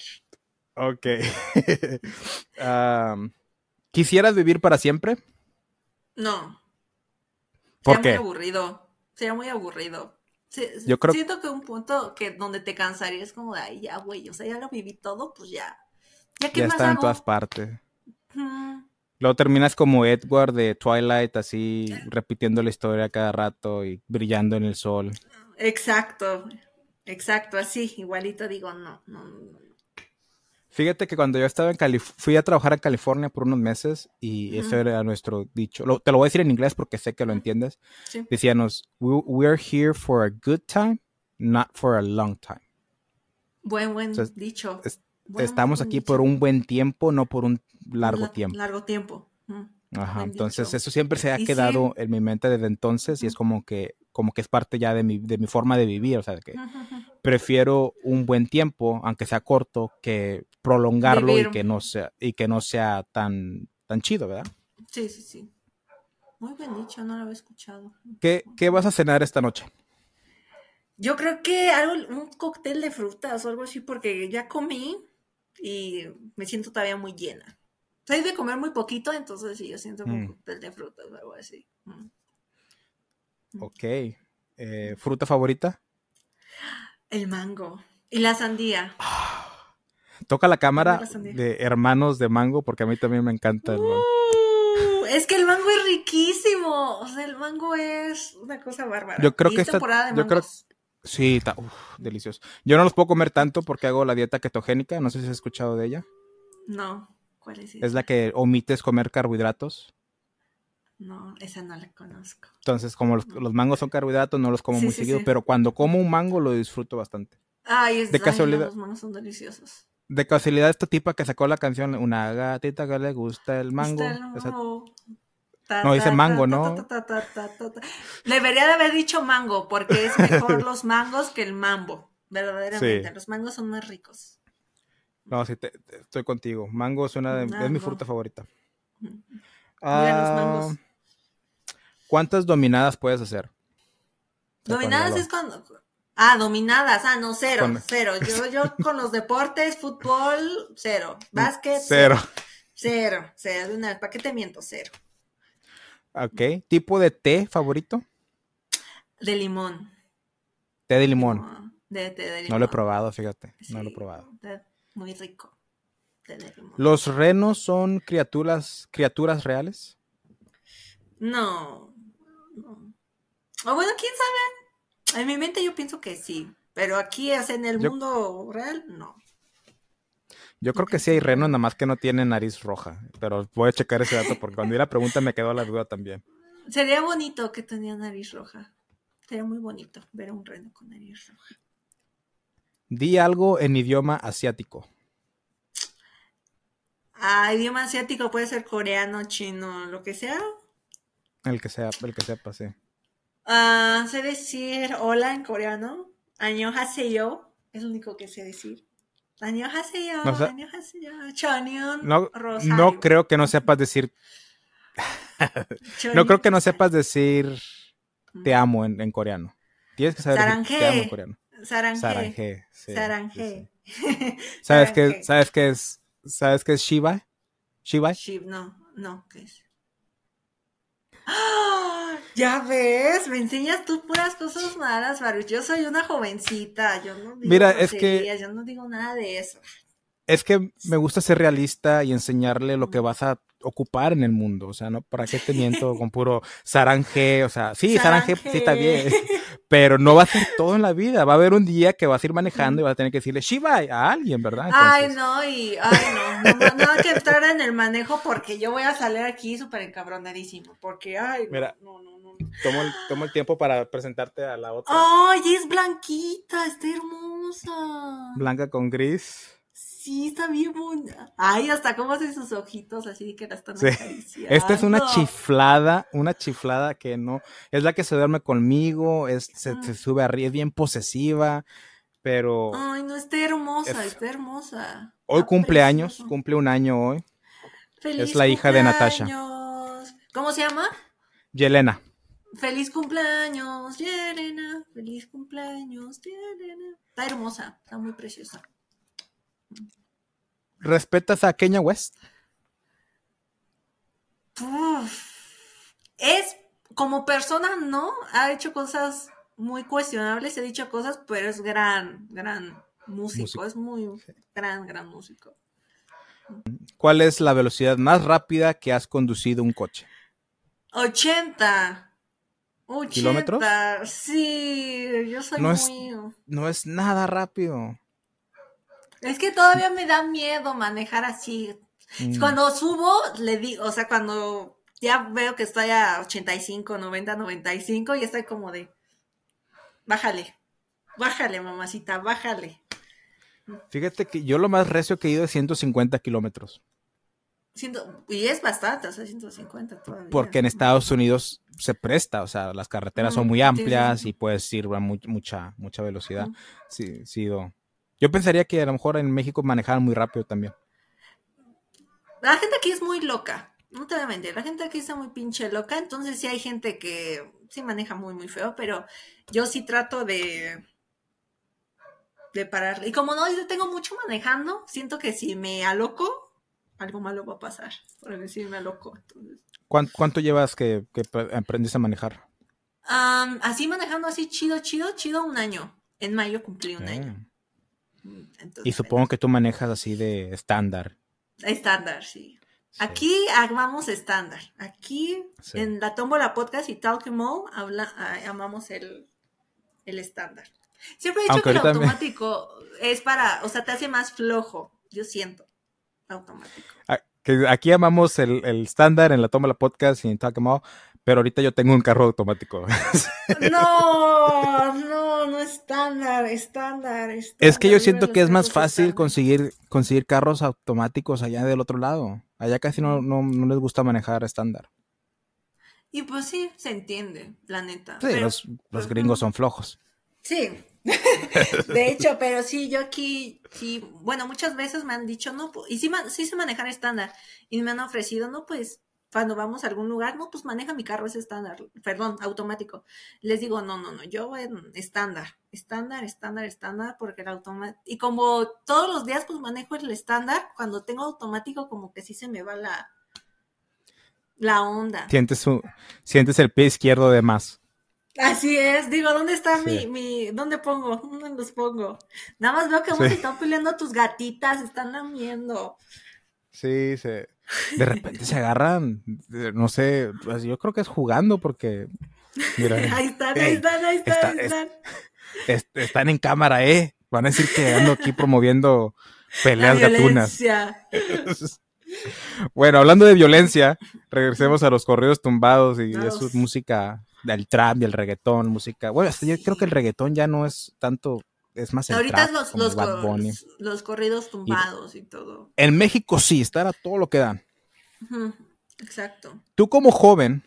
Ok. ¿Quisieras vivir para siempre? No. ¿Por Sería qué? muy aburrido. Sería muy aburrido. Yo creo... Siento que un punto que donde te cansaría es como de, ay, ya, güey, o sea, ya lo viví todo, pues ya. Ya, ¿qué ya está en todas partes. Luego terminas como Edward de Twilight, así repitiendo la historia cada rato y brillando en el sol. Exacto, exacto, así, igualito digo, no, no, no. Fíjate que cuando yo estaba en California, fui a trabajar a California por unos meses y ese era nuestro dicho. te lo voy a decir en inglés porque sé que lo entiendes. Sí. Decíamos, we, are here for a good time, not for a long time. Buen, buen dicho. estamos aquí por un buen tiempo, no por un largo tiempo. Largo tiempo. Ajá, entonces eso siempre se ha quedado en mi mente desde entonces y es como que, como que es parte ya de mi, de mi forma de vivir, o sea, que prefiero un buen tiempo, aunque sea corto, que prolongarlo y que no sea, y que no sea tan, tan chido, ¿verdad? Sí, sí, sí. Muy bien dicho, no lo había escuchado. ¿Qué, qué vas a cenar esta noche? Yo creo que algo, un cóctel de frutas o algo así, porque ya comí y me siento todavía muy llena. Soy de comer muy poquito, entonces sí, yo siento un mm. cóctel de frutas o algo así. Mm. Ok. Eh, ¿Fruta favorita? El mango. Y la sandía. Toca la cámara de hermanos de mango, porque a mí también me encanta el mango. Uh, es que el mango es riquísimo. O sea, el mango es una cosa bárbara. Yo creo que esta temporada de yo creo, Sí, está delicioso. Yo no los puedo comer tanto porque hago la dieta ketogénica. No sé si has escuchado de ella. No. ¿Cuál es Es la que omites comer carbohidratos. No, esa no la conozco. Entonces, como los, mangos son carbohidratos, no los como muy seguido, pero cuando como un mango lo disfruto bastante. Ay, es de casualidad. los mangos son deliciosos. De casualidad, esta tipa que sacó la canción, una gatita que le gusta el mango. no, dice mango, ¿no? Debería de haber dicho mango, porque es mejor los mangos que el mambo. Verdaderamente. Los mangos son más ricos. No, sí, estoy contigo. Mango es una de, es mi fruta favorita. Ah, ¿Cuántas dominadas puedes hacer? Dominadas es cuando. Ah, dominadas. Ah, no, cero, cero. Yo, yo con los deportes, fútbol, cero. Básquet, cero. Cero, cero. De una vez, ¿para qué te miento? Cero. Ok. ¿Tipo de té favorito? De limón. Té de limón. De, té de limón. No lo he probado, fíjate. no lo he probado. muy rico. ¿Los renos son criaturas, criaturas reales? No. O bueno, quién sabe. En mi mente yo pienso que sí. Pero aquí, en el mundo real, no. Yo creo que sí hay renos, nada más que no tienen nariz roja. Pero voy a checar ese dato porque cuando vi la pregunta me quedó la duda también. Sería bonito que tenía nariz roja. Sería muy bonito ver a un reno con nariz roja. Di algo en idioma asiático. Ah, idioma asiático puede ser coreano, chino, lo que sea. El que sea, el que sepa, sí. Ah, sé decir hola en coreano. Annyeonghaseyo es lo único que sé decir. Annyeonghaseyo, no, annyeonghaseyo, No, no creo que no sepas decir. no creo que no sepas decir te amo en, coreano. Tienes que saber decir te amo en coreano. Saranje. Sí, ¿Sabes qué, ¿Sabes qué es ¿Sabes qué es Shiva? Shibai. no, no, ¿qué es? ¡Ah! Ya ves, me enseñas tú puras cosas malas, Baruch. Yo soy una jovencita, yo no digo Mira, es que yo no digo nada de eso. Es que me gusta ser realista y enseñarle lo que vas a ocupar en el mundo. O sea, no para qué te miento con puro saranje. O sea, sí, saranje, sí está bien. Pero no va a ser todo en la vida. Va a haber un día que vas a ir manejando y vas a tener que decirle Shiva a alguien, ¿verdad? Ay, no, y ay, no. No, no, hay que entrar en el manejo porque yo voy a salir aquí súper encabronadísimo. Porque, ay, Mira, no, no, no. Tomo el, tomo el tiempo para presentarte a la otra. Ay, es blanquita, está hermosa. Blanca con gris. Sí, está bien bonita. Ay, hasta cómo hace sus ojitos así que la están sí. Esta es una chiflada, una chiflada que no, es la que se duerme conmigo, es, se, ah. sube arriba, es bien posesiva, pero... Ay, no, está hermosa, está hermosa. Hoy cumple años, cumple un año hoy. Feliz es la hija de Natasha. ¿Cómo se llama? Yelena. Feliz cumpleaños, Yelena. Feliz cumpleaños, Yelena. Está hermosa, está muy preciosa. ¿Respetas a Kenya West? es como persona, no, ha hecho cosas muy cuestionables, he dicho cosas, pero es gran, gran músico, es muy gran, gran músico. ¿Cuál es la velocidad más rápida que has conducido un coche? 80. 80. ¿Kilómetros? Sí, yo soy no muy... Es, no es nada rápido. Es que todavía me da miedo manejar así. Mm. Cuando subo, le digo, o sea, cuando ya veo que estoy a 85, 90, 95, y estoy como de, bájale, bájale, mamacita, bájale. Fíjate que yo lo más recio que he ido es 150 kilómetros. Y es bastante, o sea, 150 todavía. Porque en Estados Unidos se presta, o sea, las carreteras son muy amplias y puedes ir a mucha, mucha velocidad. Sí, sí, ido yo pensaría que a lo mejor en México manejaban muy rápido también. La gente aquí es muy loca. No te voy a mentir, la gente aquí está muy pinche loca, entonces sí hay gente que sí maneja muy, muy feo, pero yo sí trato de, de parar. Y como no, yo tengo mucho manejando, siento que si me aloco, algo malo va a pasar, por decirme aloco. ¿Cuánto, llevas que, que aprendiste a manejar? así manejando así chido, chido, chido, un año. En mayo cumplí un año. Ah y supongo que tú manejas así de estándar. Estándar, sí. Aquí amamos estándar. Aquí en la Tómbola Podcast y Talkimo habla, amamos el, estándar. Siempre he dicho que el automático es para, o sea, te hace más flojo, yo siento, automático. Ah, aquí amamos el, estándar en la Tómbola Podcast y en Talkimo, pero ahorita yo tengo un carro automático. No, no, no estándar, estándar, estándar. Es que yo siento que es más fácil conseguir, conseguir carros automáticos allá del otro lado. Allá casi no, no, les gusta manejar estándar. Y pues sí, se entiende, la neta. Sí, los, los gringos son flojos. Sí, de hecho, pero sí, yo aquí, sí, bueno, muchas veces me han dicho, no, y sí, sí sé manejar estándar, y me han ofrecido, no, pues cuando vamos a algún lugar, no, pues maneja mi carro, es estándar, perdón, automático. Les digo, no, no, no, yo en estándar, estándar, estándar, estándar, porque el automático, y como todos los días pues manejo el estándar, cuando tengo automático como que sí se me va la, la onda. Sientes, su, sientes el pie izquierdo de más. Así es, digo, ¿dónde está mi, mi, dónde pongo? ¿Dónde los pongo? Nada más veo que sí. están peleando tus gatitas, están lamiendo. Sí, se, de repente se agarran, no sé, pues, yo creo que es jugando porque... Mira, ahí están, ahí están, ahí están, están. en cámara, ¿eh? Van a decir que ando aquí promoviendo peleas gatunas. bueno, hablando de violencia, regresemos a los corridos tumbados y de su música del trap y el reggaetón, música. Bueno, yo creo que el reggaetón ya no es tanto es más el Ahorita los, los, corridos tumbados y, todo. En México sí, está todo lo que dan. Exacto. Tú como joven,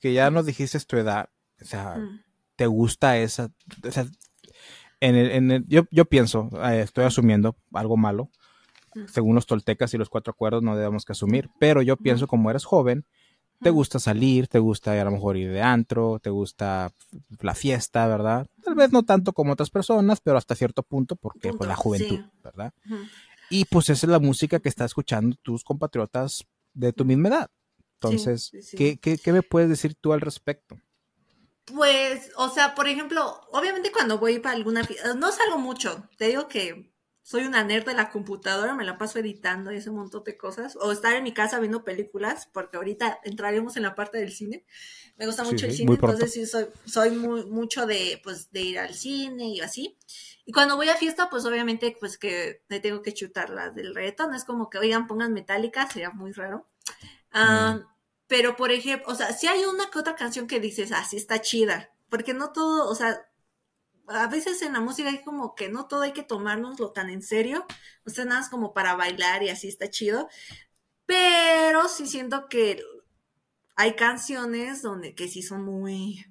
que ya nos dijiste tu edad, o sea, ¿te gusta esa? O sea, en el, en el, yo, yo pienso, eh, estoy asumiendo algo malo, según los toltecas y los cuatro acuerdos no debemos que asumir, pero yo pienso como eres joven, te gusta salir, te gusta a lo mejor ir de antro, te gusta la fiesta, ¿verdad? Tal vez no tanto como otras personas, pero hasta cierto punto, porque por pues, la juventud, ¿verdad? Y pues esa es la música que está escuchando tus compatriotas de tu misma edad. Entonces, ¿qué, qué, me puedes decir tú al respecto? Pues, o sea, por ejemplo, obviamente cuando voy para alguna no salgo mucho, te digo que soy una nerd de la computadora, me la paso editando y ese montón de cosas, o estar en mi casa viendo películas, porque ahorita entraremos en la parte del cine. Me gusta mucho el cine, entonces sí soy, soy muy, mucho de, pues, de ir al cine y así. Y cuando voy a fiesta, pues obviamente, pues que me tengo que chutar las del reto, no es como que, oigan, pongan metálica, sería muy raro. Ah, pero, por ejemplo, o sea, si hay una que otra canción que dices, ah, sí está chida, porque no todo, o sea, a veces en la música hay como que no todo hay que tomárnoslo tan en serio, o sea, nada es como para bailar y así está chido, pero sí siento que hay canciones donde que sí son muy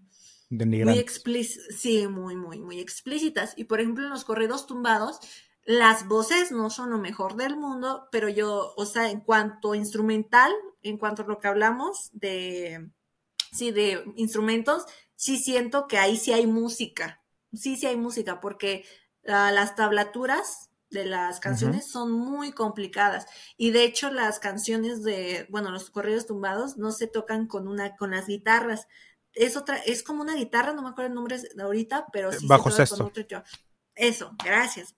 muy explícitas, sí, muy, muy, muy explícitas. Y por ejemplo, en los corridos tumbados, las voces no son lo mejor del mundo, pero yo, o sea, en cuanto instrumental, en cuanto a lo que hablamos de, sí, de instrumentos, sí siento que ahí sí hay música. Sí, sí hay música, porque ah, las tablaturas de las canciones son muy complicadas. Y de hecho, las canciones de, bueno, los corridos tumbados no se tocan con una, con las guitarras. Es otra, es como una guitarra, no me acuerdo el nombre de ahorita, pero sí Bajo se toca Con Eso, gracias,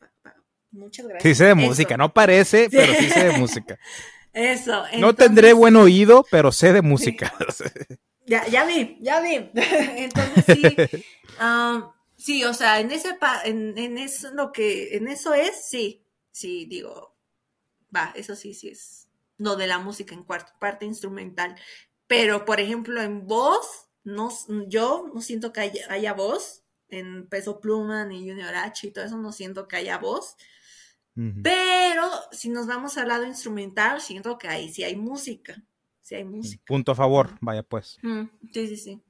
Muchas gracias. Sí sé de música, no parece, pero sí sé de música. Eso. no tendré buen oído, pero sé de música. ya, ya vi, ya vi. Entonces sí. Sí, o sea, en ese en, en eso lo que, en eso es, sí, sí, digo, va, eso sí, sí es lo de la música en cuarto, parte instrumental. Pero, por ejemplo, en voz, no, yo no siento que haya, haya voz. En Peso Pluma ni Junior H y todo eso, no siento que haya voz. Pero si nos vamos al lado instrumental, siento que ahí sí hay música. Sí hay música. Punto a favor, vaya pues. Sí, sí, sí.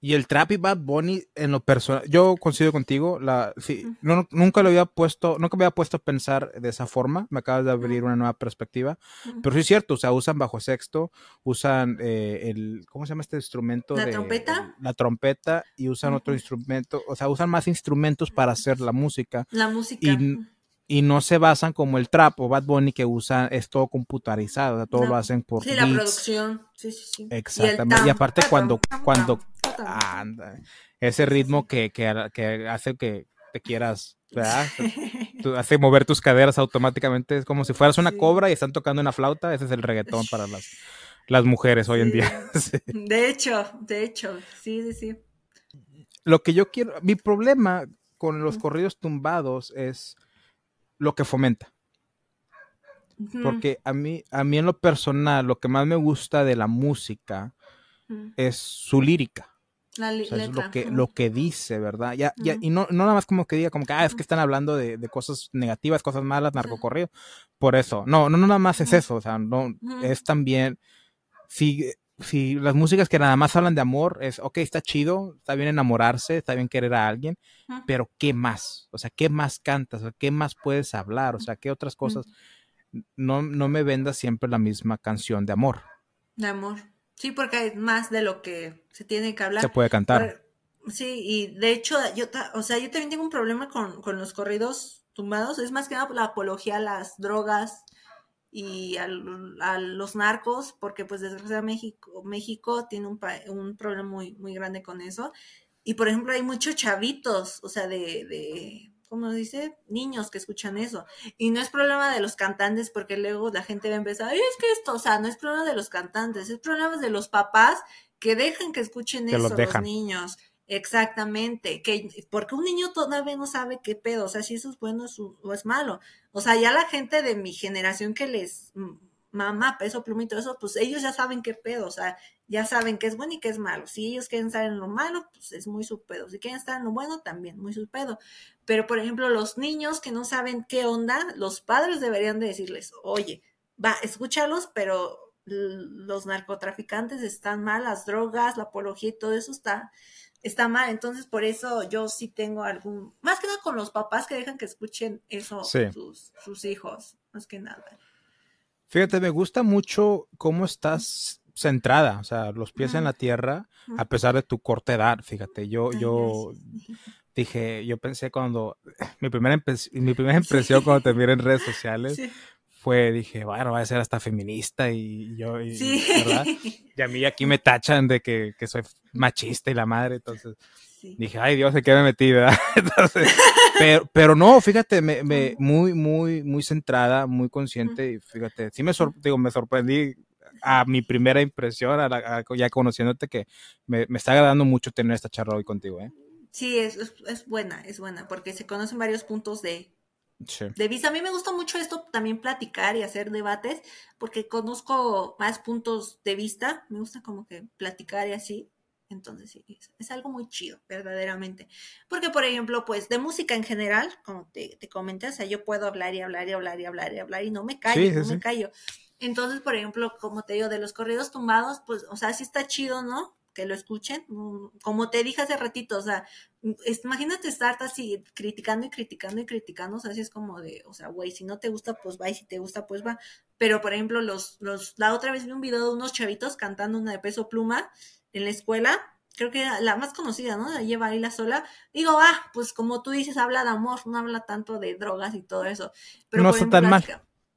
Y el trap y Bad Bunny en lo personal, yo coincido contigo, la, sí, nunca lo había puesto, nunca me había puesto a pensar de esa forma, me acabas de abrir una nueva perspectiva, pero sí es cierto, o sea, usan bajo sexto, usan eh, el, ¿cómo se llama este instrumento? La trompeta. la trompeta y usan otro instrumento, o sea, usan más instrumentos para hacer la música. La música. Y, y no se basan como el trap o Bad Bunny que usa es todo computarizado, todo lo hacen por Sí, la producción. Sí, sí, sí. Exactamente. Y, aparte cuando cuando ese ritmo que, que, hace que te quieras, ¿verdad? hace mover tus caderas automáticamente, es como si fueras una cobra y están tocando una flauta, ese es el reggaetón para las las mujeres hoy en día. De hecho, de hecho, sí, sí, sí. Lo que yo quiero, mi problema con los corridos tumbados es lo que fomenta. Porque a mí, a mí en lo personal, lo que más me gusta de la música es su lírica. La es lo que, lo que dice, ¿verdad? Ya, ya, y no, no nada más como que diga, como que, ah, es que están hablando de, de cosas negativas, cosas malas, narcocorrido. Por eso. No, no, no nada más es eso. O sea, no, es también. Si, si las músicas que nada más hablan de amor es, ok, está chido, está bien enamorarse, está bien querer a alguien, pero ¿qué más? O sea, ¿qué más cantas? ¿Qué más puedes hablar? O sea, ¿qué otras cosas? No, no me vendas siempre la misma canción de amor. De amor. Sí, porque hay más de lo que se tiene que hablar. Se puede cantar. sí, y de hecho, yo, o sea, yo también tengo un problema con, con los corridos tumbados. Es más que nada la apología a las drogas, y a, los narcos, porque pues desgraciadamente México, México tiene un, un, problema muy, muy grande con eso. Y por ejemplo hay muchos chavitos, o sea, de, de, ¿cómo dice? Niños que escuchan eso. Y no es problema de los cantantes, porque luego la gente va a empezar, es que esto, o sea, no es problema de los cantantes, es problema de los papás que dejan que escuchen eso los niños. Exactamente, que porque un niño todavía no sabe qué pedo, o sea, si eso es bueno o es malo. O sea, ya la gente de mi generación que les mamá, peso, pluma y todo eso, pues ellos ya saben qué pedo, o sea, ya saben qué es bueno y qué es malo. Si ellos quieren estar en lo malo, pues es muy su pedo. Si quieren estar en lo bueno, también muy su pedo. Pero, por ejemplo, los niños que no saben qué onda, los padres deberían de decirles, oye, va, escúchalos, pero los narcotraficantes están mal, las drogas, la apología y todo eso está está mal. Entonces, por eso yo sí tengo algún, más que nada con los papás que dejan que escuchen eso sus, hijos, más que nada. Fíjate, me gusta mucho cómo estás centrada, o sea, los pies en la tierra, a pesar de tu corta edad, fíjate, yo, yo dije, yo pensé cuando, mi primera, mi primera impresión cuando te miré en redes sociales fue, dije, bueno, va a ser hasta feminista y yo, y, ¿verdad? Y a mí aquí me tachan de que, que soy machista y la madre, entonces dije, ay Dios, ¿en qué me metí, verdad? Entonces, pero, pero no, fíjate, me, me, muy, muy, muy centrada, muy consciente y fíjate, sí me, digo, me sorprendí a mi primera impresión, ya conociéndote, que me, me, está agradando mucho tener esta charla hoy contigo, ¿eh? Sí, es, es, buena, es buena, porque se conocen varios puntos de, de vista. A mí me gusta mucho esto también platicar y hacer debates, porque conozco más puntos de vista, me gusta como que platicar y así. Entonces, sí, es, algo muy chido, verdaderamente. Porque, por ejemplo, pues de música en general, como te, te comenté, o sea, yo puedo hablar y hablar y hablar y hablar y hablar y no me callo, no me callo. Entonces, por ejemplo, como te digo, de los corridos tumbados, pues, o sea, sí está chido, ¿no? Que lo escuchen. Mm, como te dije hace ratito, o sea, imagínate estar así criticando y criticando y criticando, o sea, así es como de, o sea, güey, si no te gusta, pues va, y si te gusta, pues va. Pero, por ejemplo, los, los, la otra vez vi un video de unos chavitos cantando una de peso pluma en la escuela, creo que la más conocida, ¿no? La lleva ahí la sola. Digo, ah, pues como tú dices, habla de amor, no habla tanto de drogas y todo eso. Pero, no está tan mal.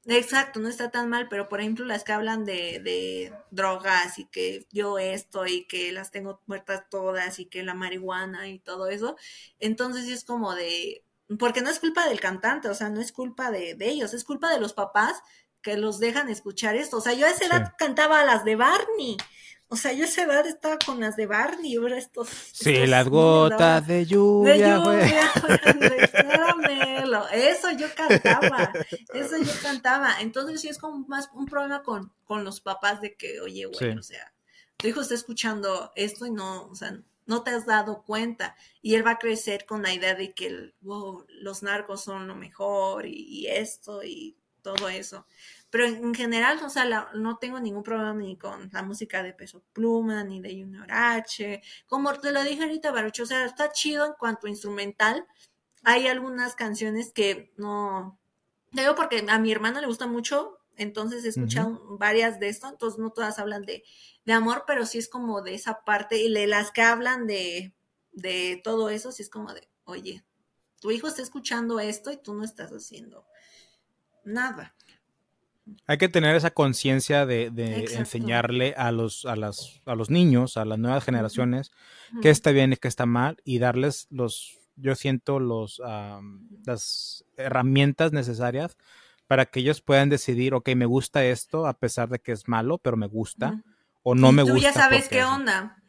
exacto, no está tan mal, pero por ejemplo las que hablan de, de drogas y que yo esto y que las tengo muertas todas y que la marihuana y todo eso, entonces sí es como de, porque no es culpa del cantante, o sea, no es culpa de, de ellos, es culpa de los papás que los dejan escuchar esto. O sea, yo a esa edad cantaba las de Barney. O sea, yo a esa edad estaba con las de Barney, ahora estos. Sí, las gotas de lluvia, güey. Eso yo cantaba, eso yo cantaba. Entonces sí es como más un problema con, con los papás de que, oye, güey, o sea, tu hijo está escuchando esto y no, o sea, no te has dado cuenta. Y él va a crecer con la idea de que wow, los narcos son lo mejor y esto y todo eso. Pero en, general, o sea, no tengo ningún problema ni con la música de Peso Pluma, ni de Junior H. Como te lo dije ahorita, Barucho, o sea, está chido en cuanto a instrumental. Hay algunas canciones que no... Digo porque a mi hermano le gusta mucho, entonces he escuchado varias de esto, entonces no todas hablan de, de, amor, pero sí es como de esa parte, y de las que hablan de, de todo eso, sí es como de, oye, tu hijo está escuchando esto y tú no estás haciendo nada. Hay que tener esa conciencia de, enseñarle a los, a, las, a los niños, a las nuevas generaciones, qué está bien y qué está mal, y darles los, yo siento, los, las herramientas necesarias para que ellos puedan decidir, ok, me gusta esto, a pesar de que es malo, pero me gusta, o no me gusta. Tú ya sabes qué onda.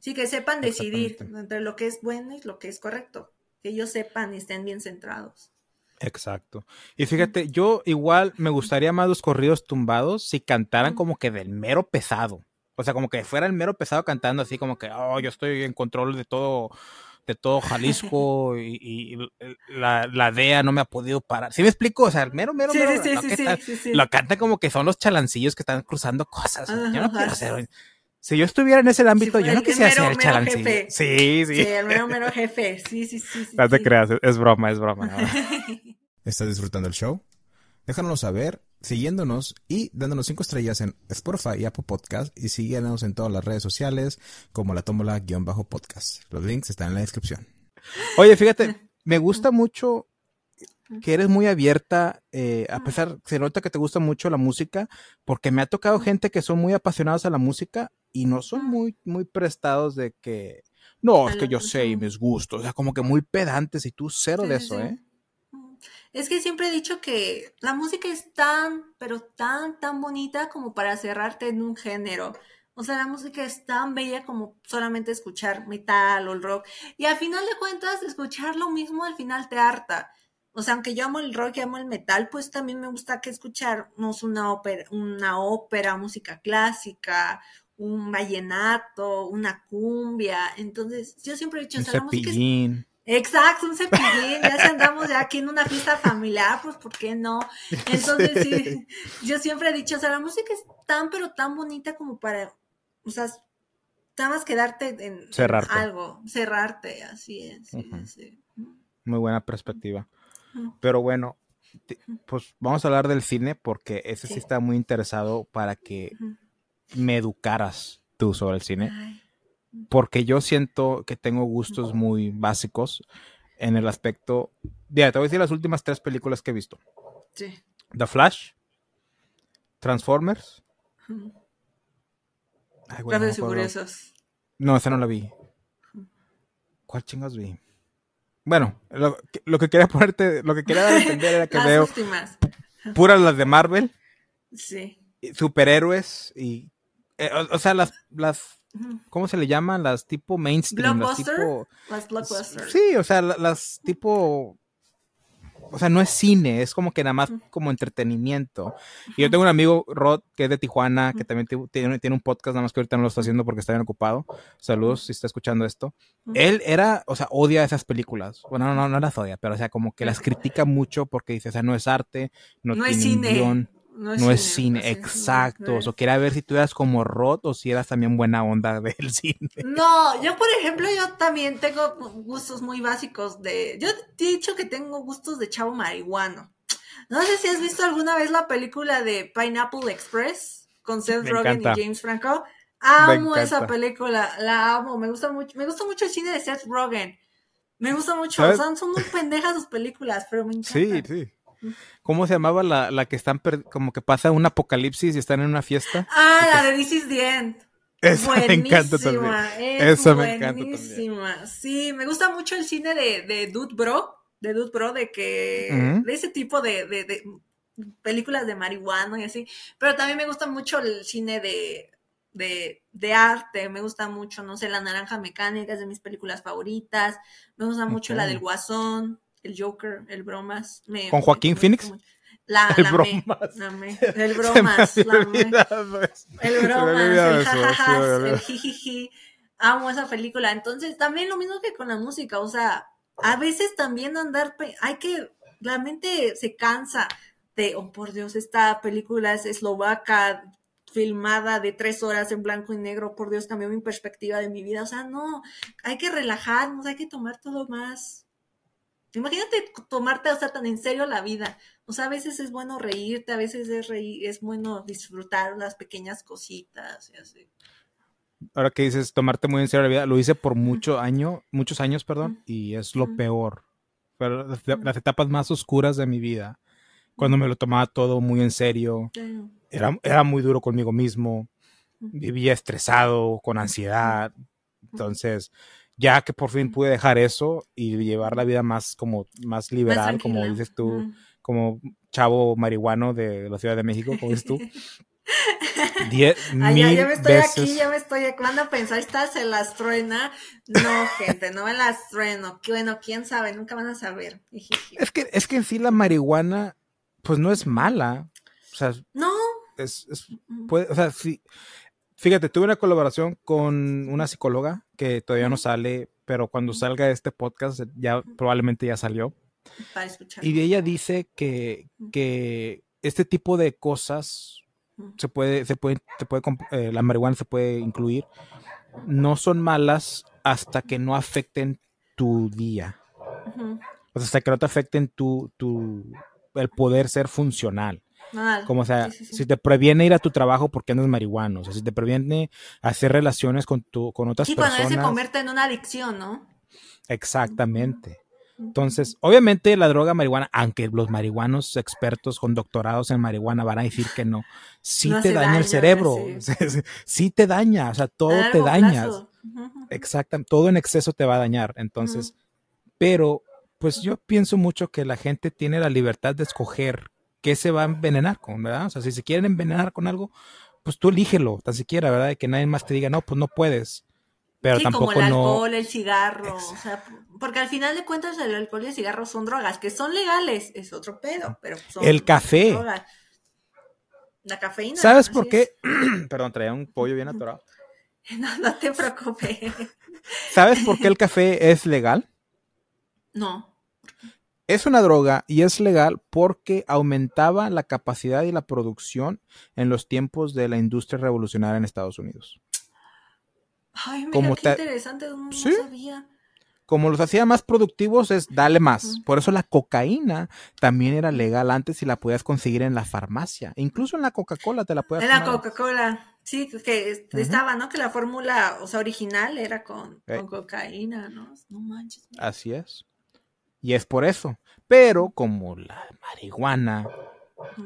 Sí, que sepan decidir entre lo que es bueno y lo que es correcto. Que ellos sepan y estén bien centrados. Exacto. Y fíjate, yo igual me gustaría más los corridos tumbados si cantaran como que del mero pesado. O sea, como que fuera el mero pesado cantando así como que, oh, yo estoy en control de todo, de todo Jalisco y, la, la, DEA no me ha podido parar. ¿Sí me explico? O sea, el mero, mero, mero. Sí, sí, sí, sí, Lo canta como que son los chalancillos que están cruzando cosas. yo no quiero hacer si yo estuviera en ese ámbito, yo no quisiera ser el chalancillo. Sí, sí. Sí, el mero, mero jefe. Sí, sí, sí. No te creas, es broma, es broma. ¿Estás disfrutando el show? Déjanoslo saber siguiéndonos y dándonos cinco estrellas en Spotify y Apple Podcast y síguenos en todas las redes sociales como la tómbola-podcast. Los links están en la descripción. Oye, fíjate, me gusta mucho que eres muy abierta, eh, a pesar, se nota que te gusta mucho la música, porque me ha tocado gente que son muy apasionados a la música y no son muy, muy prestados de que, no, es que yo sé y mis gustos, o sea, como que muy pedantes y tú cero de eso, ¿eh? Es que siempre he dicho que la música es tan, pero tan, tan bonita como para cerrarte en un género. O sea, la música es tan bella como solamente escuchar metal o el rock. Y al final de cuentas, escuchar lo mismo al final te harta. O sea, aunque yo amo el rock y amo el metal, pues también me gusta que escucharnos una ópera, una ópera, música clásica, un vallenato, una cumbia. Entonces, yo siempre he dicho, un o sea, cepillín. Exacto, un cepillín, ya si andamos ya aquí en una fiesta familiar, pues ¿por qué no? Entonces sí, yo siempre he dicho, o sea, la música es tan pero tan bonita como para, o sea, nada más quedarte en, algo, cerrarte, así es. Muy buena perspectiva. Pero bueno, pues vamos a hablar del cine porque ese sí, está muy interesado para que me educaras tú sobre el cine. Porque yo siento que tengo gustos muy básicos en el aspecto. Ya, te voy a decir las últimas tres películas que he visto. Sí. The Flash, Transformers. No, Curiosos. no, esa no la vi. ¿Cuál chingas vi? Bueno, lo, que quería ponerte, lo que quería dar a entender era que veo puras las de Marvel. Sí. Superhéroes y eh, o, sea, las las ¿cómo se le llaman? Las tipo mainstream, las tipo las blockbusters. Sí, o sea, las tipo o sea, no es cine, es como que nada más como entretenimiento. Y yo tengo un amigo, Rod, que es de Tijuana, que también tiene, tiene, un podcast, nada más que ahorita no lo está haciendo porque está bien ocupado. Saludos si está escuchando esto. Él era, o sea, odia esas películas. Bueno, no, no, no las odia, pero o sea, como que las critica mucho porque dice, o sea, no es arte, no, tiene es cine. No es, cine, exacto. O quería ver si tú eras como Rod o si eras también buena onda del cine. No, yo por ejemplo, yo también tengo gustos muy básicos de... Yo te he dicho que tengo gustos de chavo marihuano. No sé si has visto alguna vez la película de Pineapple Express con Seth Rogen y James Franco. Amo esa película, la amo, me gusta mucho, me gusta mucho el cine de Seth Rogen. Me gusta mucho, son, son muy pendejas sus películas, pero me encanta. Sí, sí. ¿Cómo se llamaba la, la que están como que pasa un apocalipsis y están en una fiesta? Ah, la de This is the End. Esa me encanta también. Esa me encanta también. Sí, me gusta mucho el cine de, de Dude Bro, de Dude Bro, de que, de ese tipo de, de, de, películas de marihuana y así. Pero también me gusta mucho el cine de, de, de, arte, me gusta mucho, no sé, La Naranja Mecánica es de mis películas favoritas, me gusta mucho la del Guasón, el Joker, el Bromas. ¿Con Joaquín Phoenix? La, el bromas. el bromas. el bromas, el jajajas, el jijiji. Amo esa película. Entonces, también lo mismo que con la música. O sea, a veces también andar. Hay que. La mente se cansa de. Oh, por Dios, esta película es eslovaca, filmada de tres horas en blanco y negro. Por Dios, cambió mi perspectiva de mi vida. O sea, no. Hay que relajarnos, hay que tomar todo más Imagínate tomarte, o sea, tan en serio la vida. O sea, a veces es bueno reírte, a veces es reír, es bueno disfrutar las pequeñas cositas y así. Ahora que dices tomarte muy en serio la vida, lo hice por mucho año, muchos años, perdón, y es lo peor. Pero las, etapas más oscuras de mi vida, cuando me lo tomaba todo muy en serio, era, era muy duro conmigo mismo, vivía estresado, con ansiedad. Entonces, ya que por fin pude dejar eso y llevar la vida más como más liberal, como dices tú, como chavo marihuano de la Ciudad de México, como dices tú. Diez mil ya, me estoy aquí, ya me estoy. ¿Cuándo pensáis se las truena? No, gente, no me las trueno. Bueno, quién sabe, nunca van a saber. Es que, es que en sí la marihuana, pues no es mala. O sea, no. Es, es puede, o sea, sí, Fíjate, tuve una colaboración con una psicóloga que todavía no sale, pero cuando salga este podcast ya probablemente ya salió. Y ella dice que, que este tipo de cosas se puede, se puede, se puede eh, la marihuana se puede incluir, no son malas hasta que no afecten tu día. O sea, hasta que no te afecten tu, tu, el poder ser funcional. Como, o sea, si te previene ir a tu trabajo porque andas marihuano, o sea, si te previene hacer relaciones con, tu, con otras personas. Sí, cuando se convierte en una adicción, ¿no? Exactamente. Entonces, obviamente la droga marihuana, aunque los marihuanos expertos con doctorados en marihuana van a decir que no, sí te daña el cerebro, sí. te daña, o sea, todo te daña. Exactamente, todo en exceso te va a dañar. Entonces, pero pues yo pienso mucho que la gente tiene la libertad de escoger qué se va a envenenar con, ¿verdad? O sea, si se quieren envenenar con algo, pues tú elígelo, tan siquiera, ¿verdad? que nadie más te diga, no, pues no puedes. Pero sí, tampoco como el alcohol, el cigarro, o sea, porque al final de cuentas el alcohol y el cigarro son drogas, que son legales, es otro pedo, pero son El café. La cafeína. ¿Sabes por qué? Perdón, traía un pollo bien atorado. No, no te preocupes. ¿Sabes por qué el café es legal? No. Es una droga y es legal porque aumentaba la capacidad y la producción en los tiempos de la industria revolucionaria en Estados Unidos. Ay, mira, Como qué interesante, no, sabía. Como los hacía más productivos es dale más. Por eso la cocaína también era legal antes y la podías conseguir en la farmacia. Incluso en la Coca-Cola te la puedes En la Coca-Cola, sí, que estaba, ¿no? Que la fórmula, o sea, original era con, con cocaína, ¿no? No manches. Así es. Y es por eso. Pero como la marihuana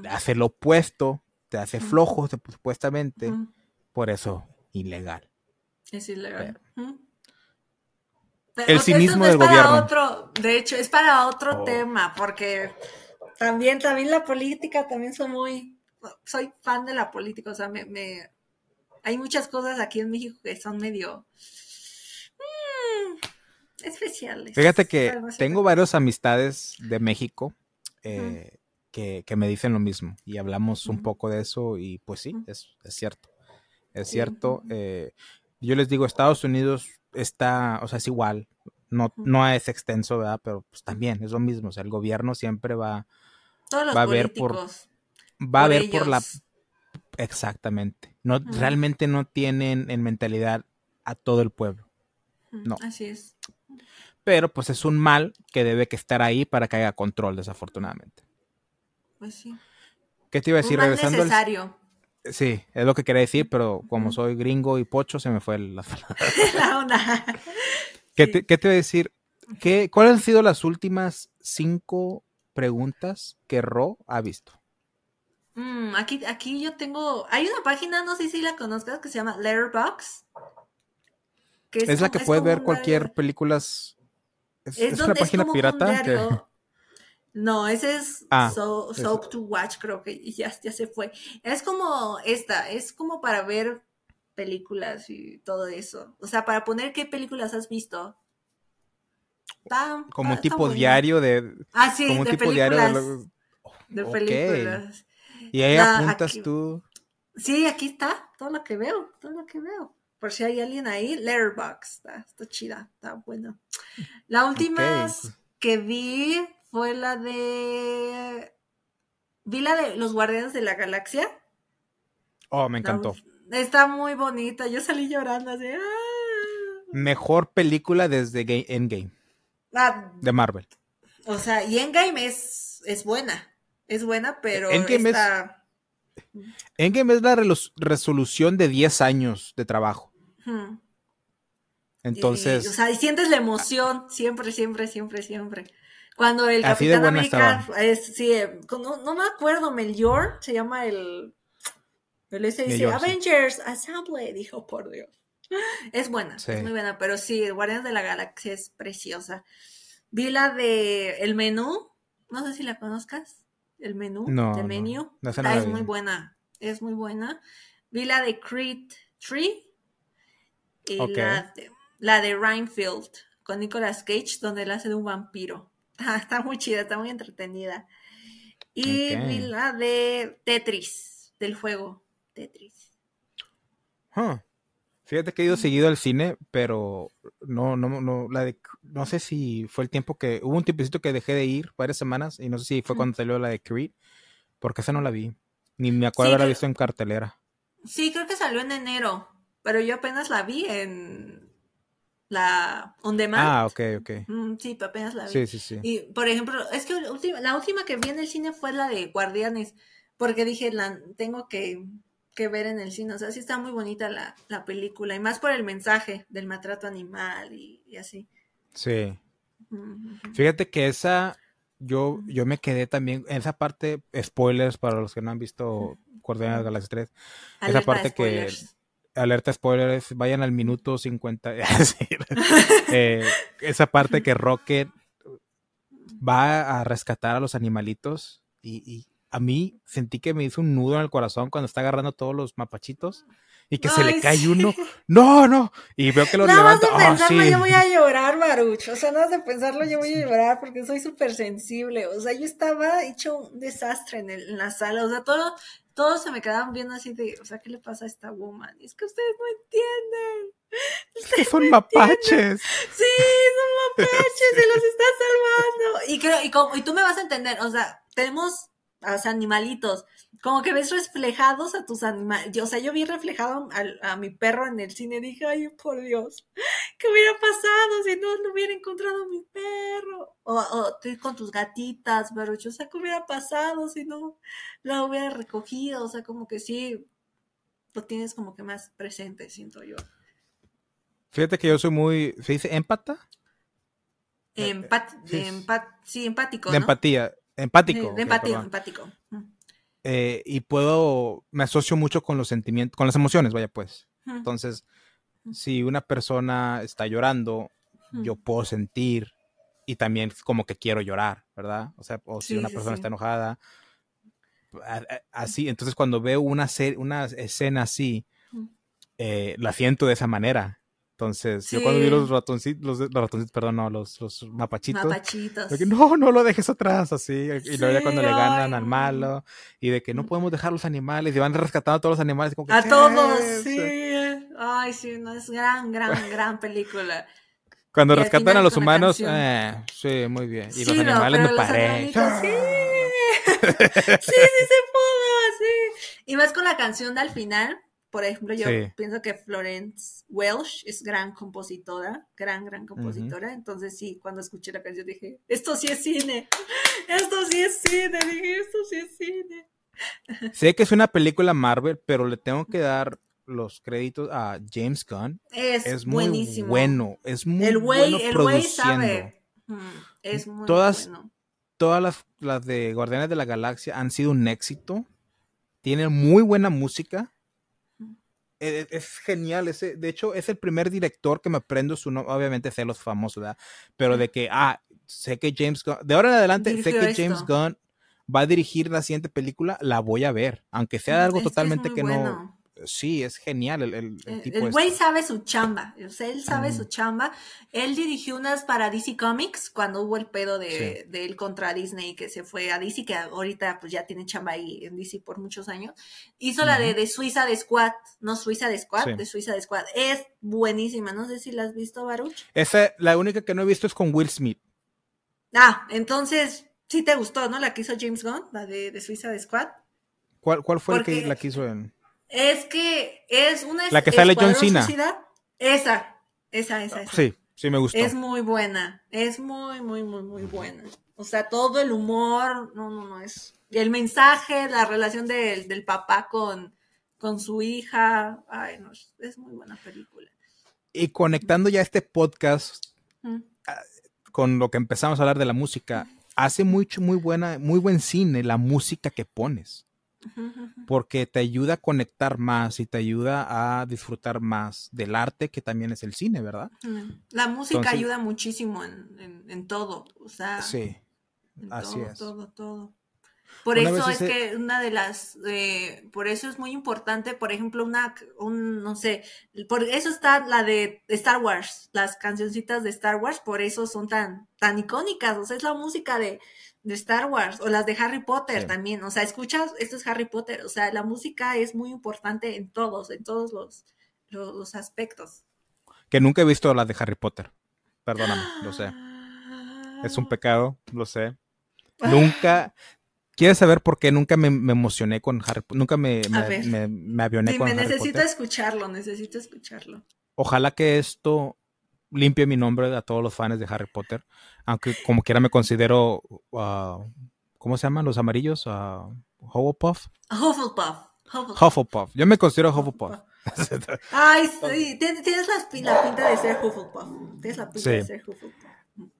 hace lo opuesto, te hace flojo supuestamente, por eso ilegal. Es ilegal. el cinismo del gobierno. Otro, de hecho, es para otro oh. tema, porque también, también la política, también soy muy, soy fan de la política, o sea, me, me hay muchas cosas aquí en México que son medio especiales. Fíjate que tengo varias amistades de México eh, que, me dicen lo mismo y hablamos un poco de eso y pues sí, es, cierto. Es cierto. Eh, yo les digo, Estados Unidos está, o sea, es igual, no, no es extenso, ¿verdad? Pero pues también es lo mismo, o sea, el gobierno siempre va, va a ver por va a ver por la exactamente. No realmente no tienen en mentalidad a todo el pueblo. No. Así es. Pero pues es un mal que debe que estar ahí para que haya control, desafortunadamente. Pues sí. ¿Qué te iba a decir? Un mal necesario. Sí, es lo que quería decir, pero como soy gringo y pocho, se me fue la, la onda. ¿Qué, te, ¿Qué, te, iba a decir? ¿Qué, ¿Cuáles han sido las últimas cinco preguntas que Ro ha visto? Mm, aquí, aquí yo tengo. Hay una página, no sé si la conozcas, que se llama Letterboxd. es, la que puede ver cualquier película. Es, es, una página pirata. No, ese es ah, Soap to Watch, creo que ya, ya se fue. Es como esta, es como para ver películas y todo eso. O sea, para poner qué películas has visto. como un tipo diario de. Ah, sí, como un tipo diario de, películas. Y ahí apuntas tú. Sí, aquí está, todo lo que veo, todo lo que veo. Por si hay alguien ahí, Letterboxd, está, está chida, está bueno. La última que vi fue la de. Vi la de Los Guardianes de la Galaxia. Oh, me encantó. está muy bonita. Yo salí llorando así. ¡ah! Mejor película desde Endgame. Ah, de Marvel. O sea, y Endgame es, es buena. Es buena, pero. Endgame, está... es, Endgame es la resolución de 10 años de trabajo. Entonces. o sea, y sientes la emoción. Siempre, siempre, siempre, siempre. Cuando el Capitán América es, sí, eh, no, me acuerdo, Melior se llama el, el ese dice Avengers Assemble, dijo por Dios. Es buena, es muy buena, pero sí, Guardianes de la Galaxia es preciosa. Vi la de El Menú, no sé si la conozcas, El Menú, no, de Menú. Ah, es muy buena, es muy buena. Vi la de Creed Tree y la, de, la de Reinfield con Nicolas Cage, donde él hace de un vampiro. está muy chida, está muy entretenida. Y la de Tetris, del juego Tetris. Fíjate que he ido seguido al cine, pero no, no, no, la de, no sé si fue el tiempo que, hubo un tiempecito que dejé de ir, varias semanas, y no sé si fue cuando salió la de Creed, porque esa no la vi, ni me acuerdo haberla visto en cartelera. Sí, creo que salió en enero, pero yo apenas la vi en, la on demand. Ah, ok, ok. Mm, sí, apenas la vi. Sí, sí, sí. Y, por ejemplo, es que la última que vi en el cine fue la de Guardianes, porque dije, la tengo que, ver en el cine. O sea, sí está muy bonita la, película, y más por el mensaje del maltrato animal y, así. Sí. Fíjate que esa, yo, yo me quedé también, en esa parte, spoilers para los que no han visto Guardianes de las 3, esa parte que alerta spoilers, vayan al minuto 50. Eh, esa parte que Rocket va a rescatar a los animalitos y, a mí sentí que me hizo un nudo en el corazón cuando está agarrando todos los mapachitos y que se le cae uno. No, no. Y veo que lo no, levanta. de ah, pensarlo, yo voy a llorar, Baruch. O sea, nada de pensarlo, yo voy a llorar porque soy súper sensible. O sea, yo estaba hecho un desastre en, en, la sala. O sea, todo, todos se me quedaban viendo así de, o sea, ¿qué le pasa a esta woman? Y es que ustedes no entienden. Ustedes son mapaches. Sí, son mapaches, se los está salvando. Y creo, y, como, y tú me vas a entender, o sea, tenemos a los animalitos, como que ves reflejados a tus animales. O sea, yo vi reflejado a, mi perro en el cine dije, ay, por Dios, ¿qué hubiera pasado si no lo hubiera encontrado mi perro? O, o con tus gatitas, pero yo, o sea, ¿qué hubiera pasado si no la hubiera recogido? O sea, como que sí, lo tienes como que más presente, siento yo. Fíjate que yo soy muy, ¿se dice empata? Empat, sí. sí. empático. De empatía. Empático. De empatía, empático. Eh, y puedo, me asocio mucho con los sentimientos, con las emociones, vaya pues. Entonces, si una persona está llorando, yo puedo sentir y también como que quiero llorar, ¿verdad? O sea, o si una persona está enojada, así, entonces cuando veo una, una escena así, eh, la siento de esa manera. Entonces, yo cuando vi los ratoncitos, los, ratoncitos, perdón, no, los, los mapachitos. Mapachitos. no, no lo dejes atrás, así. Y luego ya cuando le ganan al malo, y de que no podemos dejar los animales, y van rescatando a todos los animales. a todos, sí. Ay, sí, no, es gran, gran, gran película. Cuando rescatan a los humanos, eh, sí, muy bien. Y los animales no, paré. Sí. sí, sí se pudo, sí. Y más con la canción de al final, por ejemplo, yo pienso que Florence Welsh es gran compositora, gran, gran compositora. Entonces, sí, cuando escuché la canción dije, esto sí es cine, esto sí es cine, dije, esto sí es cine. Sé que es una película Marvel, pero le tengo que dar los créditos a James Gunn. Es, muy buenísimo. bueno, es muy el bueno el produciendo. Es muy todas, Todas las, las de Guardianes de la Galaxia han sido un éxito. Tienen muy buena música e, e, es, genial. Ese, de hecho, es el primer director que me aprendo su nombre. Obviamente sé los famosos, ¿verdad? Pero de que, ah, sé que James Gunn, de ahora en adelante, sé que James Gunn va a dirigir la siguiente película, la voy a ver. Aunque sea algo totalmente que no sí, es genial el, el, el tipo. El güey sabe su chamba, o sea, él sabe su chamba. Él dirigió unas para DC Comics cuando hubo el pedo de, él contra Disney que se fue a DC, que ahorita pues ya tiene chamba ahí en DC por muchos años. Hizo la de, de, Suiza de Squad, no Suiza de Squad, de Suiza de Squad. Es buenísima, no sé si la has visto, Baruch. Esa, la única que no he visto es con Will Smith. Ah, entonces sí te gustó, ¿no? La que hizo James Gunn, la de, de Suiza de Squad. ¿Cuál, cuál fue el que la que hizo en...? Es que es una La que sale John Cena. Esa, esa, esa, Sí, sí me gustó. Es muy buena, es muy, muy, muy, muy buena. O sea, todo el humor, no, no, no, es... El mensaje, la relación del, del papá con, con su hija, ay, no, es muy buena película. Y conectando ya este podcast ah, con lo que empezamos a hablar de la música, hace mucho, muy buena, muy buen cine la música que pones porque te ayuda a conectar más y te ayuda a disfrutar más del arte que también es el cine, ¿verdad? La música ayuda muchísimo en, todo, o sea, sí, así todo, es. Todo, todo. Por eso es que una de las, eh, por eso es muy importante, por ejemplo, una, un, no sé, por eso está la de Star Wars, las cancioncitas de Star Wars, por eso son tan, tan icónicas, o sea, es la música de, de Star Wars o las de Harry Potter también. O sea, escuchas, esto es Harry Potter. O sea, la música es muy importante en todos, en todos los, los, aspectos. Que nunca he visto las de Harry Potter. Perdóname, lo sé. Es un pecado, lo sé. Nunca. ¿Quieres saber por qué nunca me, emocioné con Harry Potter? Nunca me, me, me, avioné sí, con me necesito escucharlo, necesito escucharlo. Ojalá que esto limpie mi nombre a todos los fans de Harry Potter. Aunque como quiera me considero, uh, ¿cómo se llaman los amarillos? Uh, Hufflepuff. Hufflepuff. Hufflepuff. Yo me considero Hufflepuff. Ay, sí, tienes la, pinta de ser Hufflepuff. Tienes la pinta de ser Hufflepuff.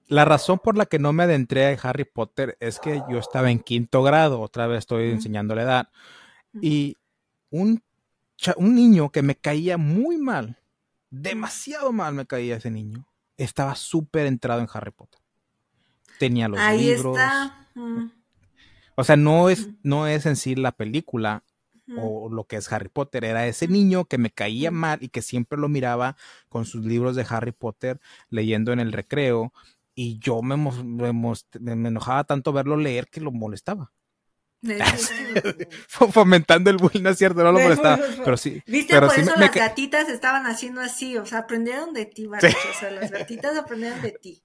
La razón por la que no me adentré a Harry Potter es que yo estaba en quinto grado, otra vez estoy enseñando la edad, y un, un niño que me caía muy mal, demasiado mal me caía ese niño. Estaba súper entrado en Harry Potter. Tenía los Ahí libros. Está. O sea, no es, no es en sí la película o lo que es Harry Potter. Era ese niño que me caía mal y que siempre lo miraba con sus libros de Harry Potter leyendo en el recreo. Y yo me, me, me enojaba tanto verlo leer que lo molestaba. Fomentando el bullying, no es cierto, no lo molestaba. Pero sí. ¿Viste? por eso las gatitas estaban haciendo así, o sea, aprendieron de ti, O sea, las gatitas aprendieron de ti.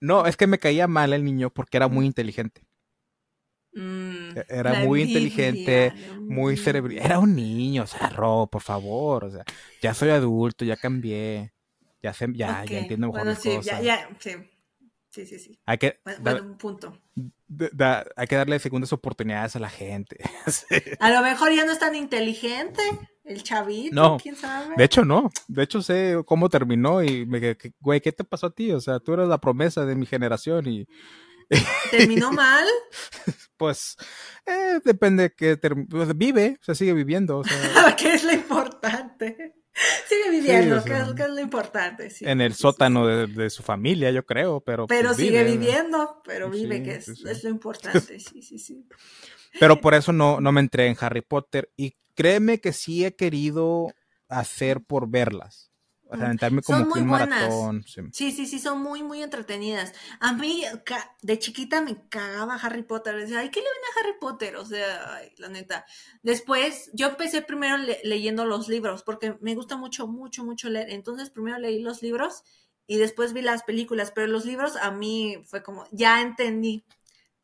No, es que me caía mal el niño porque era muy inteligente. Mm, e-, era muy inteligente, muy cerebral. Era un niño, o sea, Ro, por favor. O sea, ya soy adulto, ya cambié. Ya, sé, ya, ya entiendo mejor las cosas. Ya, ya, sí. Sí, sí, sí. Hay que, bueno, un punto. hay que darle segundas oportunidades a la gente. A lo mejor ya no es tan inteligente el chavito, no, quién sabe. De hecho, no. De hecho, sé cómo terminó y me güey, ¿qué te pasó a ti? O sea, tú eras la promesa de mi generación y, ¿Terminó mal? Pues eh, depende que pues, vive, o sea, sigue viviendo. O sea... ¿Qué es lo importante? Sigue viviendo, ¿qué, es, lo importante? en el sótano de, su familia, yo creo, pero. Pues, pero sigue viviendo, pero vive, que es, es, lo importante, sí, sí, sí. Pero por eso no, no me entré en Harry Potter y créeme que sí he querido hacer por verlas. O sea, como son muy un maratón. Sí. sí. sí, son muy, muy entretenidas. A mí, de chiquita me cagaba Harry Potter. Decía, ay, ¿qué le ven a Harry Potter? O sea, la neta. Después, yo empecé primero leyendo los libros, porque me gusta mucho, mucho, mucho leer. Entonces, primero leí los libros y después vi las películas. Pero los libros a mí fue como, ya entendí.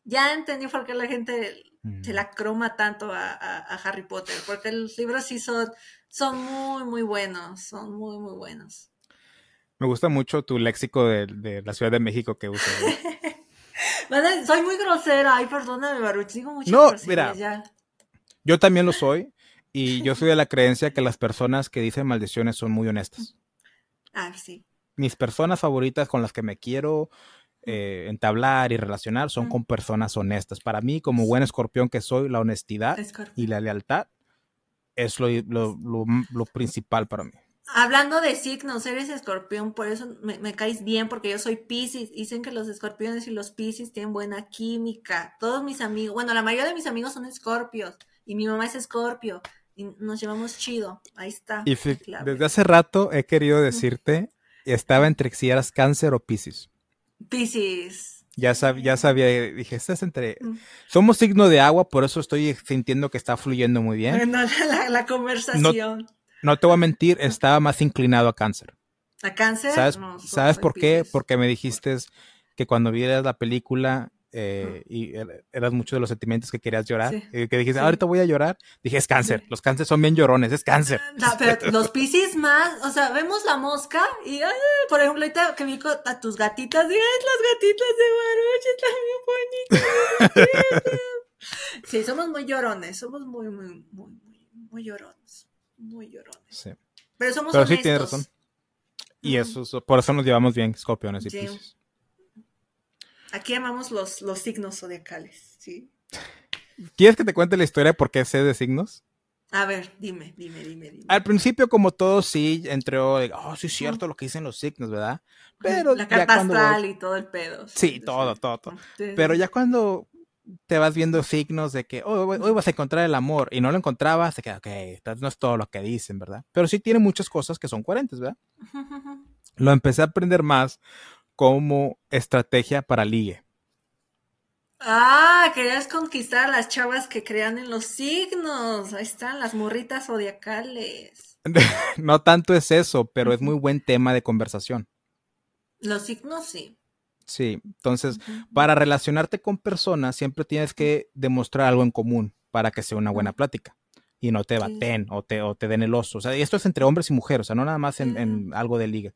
Ya entendí por qué la gente se la croma tanto a, a Harry Potter. Porque los libros sí son son muy, muy buenos, son muy, muy buenos. Me gusta mucho tu léxico de, la Ciudad de México que usas. soy muy grosera, ay, perdóname, Baruch, digo mucho. No, mira, yo también lo soy y yo soy de la creencia que las personas que dicen maldiciones son muy honestas. Ah, sí. Mis personas favoritas con las que me quiero eh, entablar y relacionar son con personas honestas. Para mí, como buen escorpión que soy, la honestidad y la lealtad es lo, lo, principal para mí. Hablando de signos, eres escorpión, por eso me, caes bien, porque yo soy Pisces. Dicen que los escorpiones y los Pisces tienen buena química. Todos mis amigos, bueno, la mayoría de mis amigos son escorpios y mi mamá es escorpio y nos llevamos chido. Ahí está. Y desde hace rato he querido decirte, estaba entre si eras cáncer o Pisces. Pisces. Ya, ya sabía, dije, estás entre... Mm. Somos signo de agua, por eso estoy sintiendo que está fluyendo muy bien. Bueno, la, conversación. No, te voy a mentir, estaba más inclinado a cáncer. ¿A cáncer? ¿Sabes, ¿sabes por qué? Porque me dijiste que cuando vieras la película eh, y er, eras muchos de los sentimientos que querías llorar, y que dijiste, ahorita voy a llorar, dije, es cáncer, los cánceres son bien llorones, es cáncer. No, pero los piscis más, o sea, vemos la mosca y, por ejemplo, ahorita que vi a tus gatitas, y, las gatitas de Baruch están bien bonitas. sí, somos muy llorones, somos muy, muy, muy, muy, llorones, muy llorones. Sí. Pero somos Pero sí tienes razón. Y eso, por eso nos llevamos bien, escorpiones y piscis. Aquí amamos los, los signos zodiacales, ¿sí? ¿Quieres que te cuente la historia por qué sé de signos? A ver, dime, dime, dime, dime. Al principio, como todo, sí, entró, oh, sí es cierto lo que dicen los signos, ¿verdad? Pero la carta astral y todo el pedo. Sí, todo, todo, todo. Pero ya cuando te vas viendo signos de que oh, hoy vas a encontrar el amor y no lo encontrabas, te queda, ok, no es todo lo que dicen, ¿verdad? Pero sí tiene muchas cosas que son coherentes, ¿verdad? Lo empecé a aprender más como estrategia para ligue. Ah, querías conquistar a las chavas que crean en los signos. Ahí están las morritas zodiacales. no tanto es eso, pero es muy buen tema de conversación. Los signos sí. Sí, entonces, para relacionarte con personas siempre tienes que demostrar algo en común para que sea una buena plática y no te baten o te, o te den el oso. O sea, y esto es entre hombres y mujeres, o sea, no nada más en, algo de liga.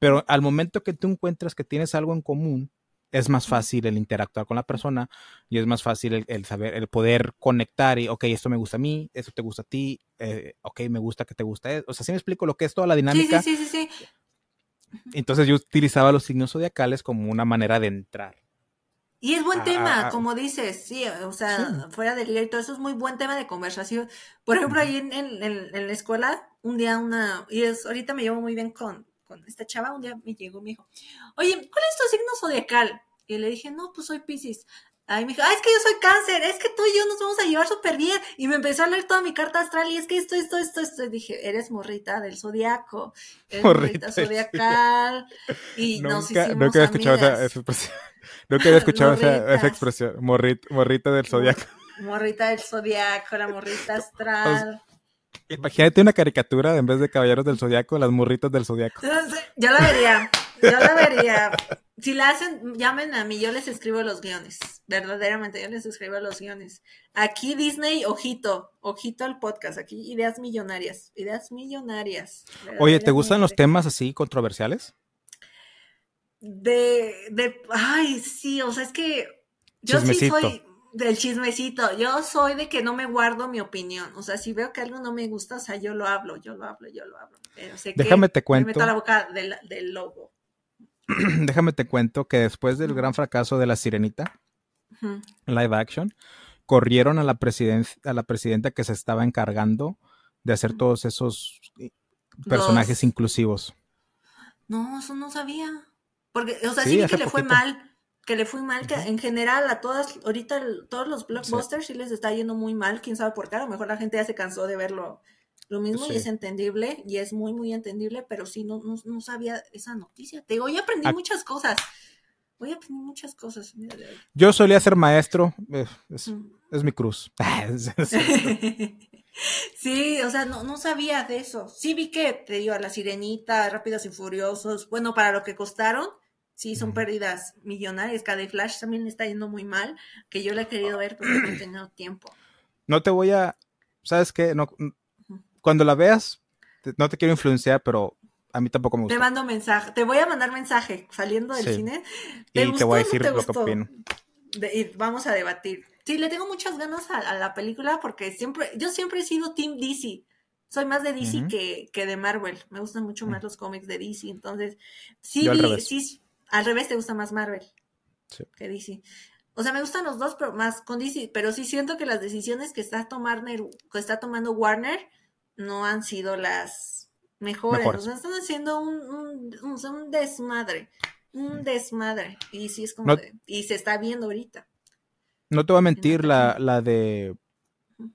Pero al momento que tú encuentras que tienes algo en común, es más fácil el interactuar con la persona y es más fácil el, saber, el poder conectar y, ok, esto me gusta a mí, esto te gusta a ti, eh, ok, me gusta que te gusta. O sea, si me explico lo que es toda la dinámica. Sí, sí, sí, sí. Entonces yo utilizaba los signos zodiacales como una manera de entrar. Y es buen tema, como dices, sí, o sea, fuera del y todo eso es muy buen tema de conversación. Por ejemplo, ahí en, en, la escuela, un día una, y es, ahorita me llevo muy bien con, con esta chava, un día me llegó, me dijo, oye, ¿cuál es tu signo zodiacal? Y le dije, no, pues soy Pisces. Ahí me dijo, ah, es que yo soy cáncer, es que tú y yo nos vamos a llevar súper bien. Y me empezó a leer toda mi carta astral y es que esto, esto, esto, esto. Y dije, eres morrita del zodiaco, eres morrita, zodiacal. Y nos hicimos Nunca he escuchado esa, expresión. Nunca había escuchado esa, esa, expresión. morrita del zodiaco. Morrita del zodiaco, la morrita astral. imagínate una caricatura en vez de caballeros del zodiaco, las morritas del zodiaco. Yo la vería. Yo la vería. Si la hacen, llamen a mí, yo les escribo los guiones. Verdaderamente, yo les escribo los guiones. Aquí Disney, ojito, ojito al podcast. Aquí ideas millonarias, ideas millonarias. Oye, ¿te gustan los temas así controversiales? De, de, ay, sí, o sea, es que yo sí soy del chismecito. Yo soy de que no me guardo mi opinión. O sea, si veo que algo no me gusta, o sea, yo lo hablo, yo lo hablo, yo lo hablo. Déjame te cuento. Me meto a la boca del, del lobo. déjame te cuento que después del gran fracaso de La Sirenita, live action, corrieron a la, a la presidenta que se estaba encargando de hacer todos esos eh, personajes inclusivos. No, eso no sabía. Porque, o sea, sí, que le fue mal, que le fue mal, que en general a todas, ahorita todos los blockbusters sí. les está yendo muy mal, quién sabe por qué, a lo mejor la gente ya se cansó de verlo lo mismo y es entendible y es muy, muy entendible, pero sí, no, no, sabía esa noticia. Te digo, hoy aprendí muchas cosas. Hoy aprendí muchas cosas. Yo solía ser maestro, es, es mi cruz. Sí, o sea, no, no sabía de eso. Sí vi que te digo a la sirenita, rápidos y furiosos, bueno, para lo que costaron, sí son pérdidas millonarias. Cada Flash también está yendo muy mal, que yo la he querido ver, pero no he tenido tiempo. No te voy a, ¿sabes qué? No, cuando la veas, no te quiero influenciar, pero a mí tampoco me gusta. Te mando mensaje, te voy a mandar mensaje saliendo del cine. y te voy a decir lo que opino. y vamos a debatir. Sí, le tengo muchas ganas a, la película porque siempre, yo siempre he sido Team DC. Soy más de DC que, de Marvel. Me gustan mucho más los cómics de DC. Entonces, sí, al revés. sí, al revés te gusta más Marvel que DC. O sea, me gustan los dos, pero más con DC. Pero sí siento que las decisiones que está, que está tomando Warner no han sido las mejores. O sea, están haciendo un, un, desmadre. Un desmadre. Y sí es como y se está viendo ahorita. No te voy a mentir, la, la de,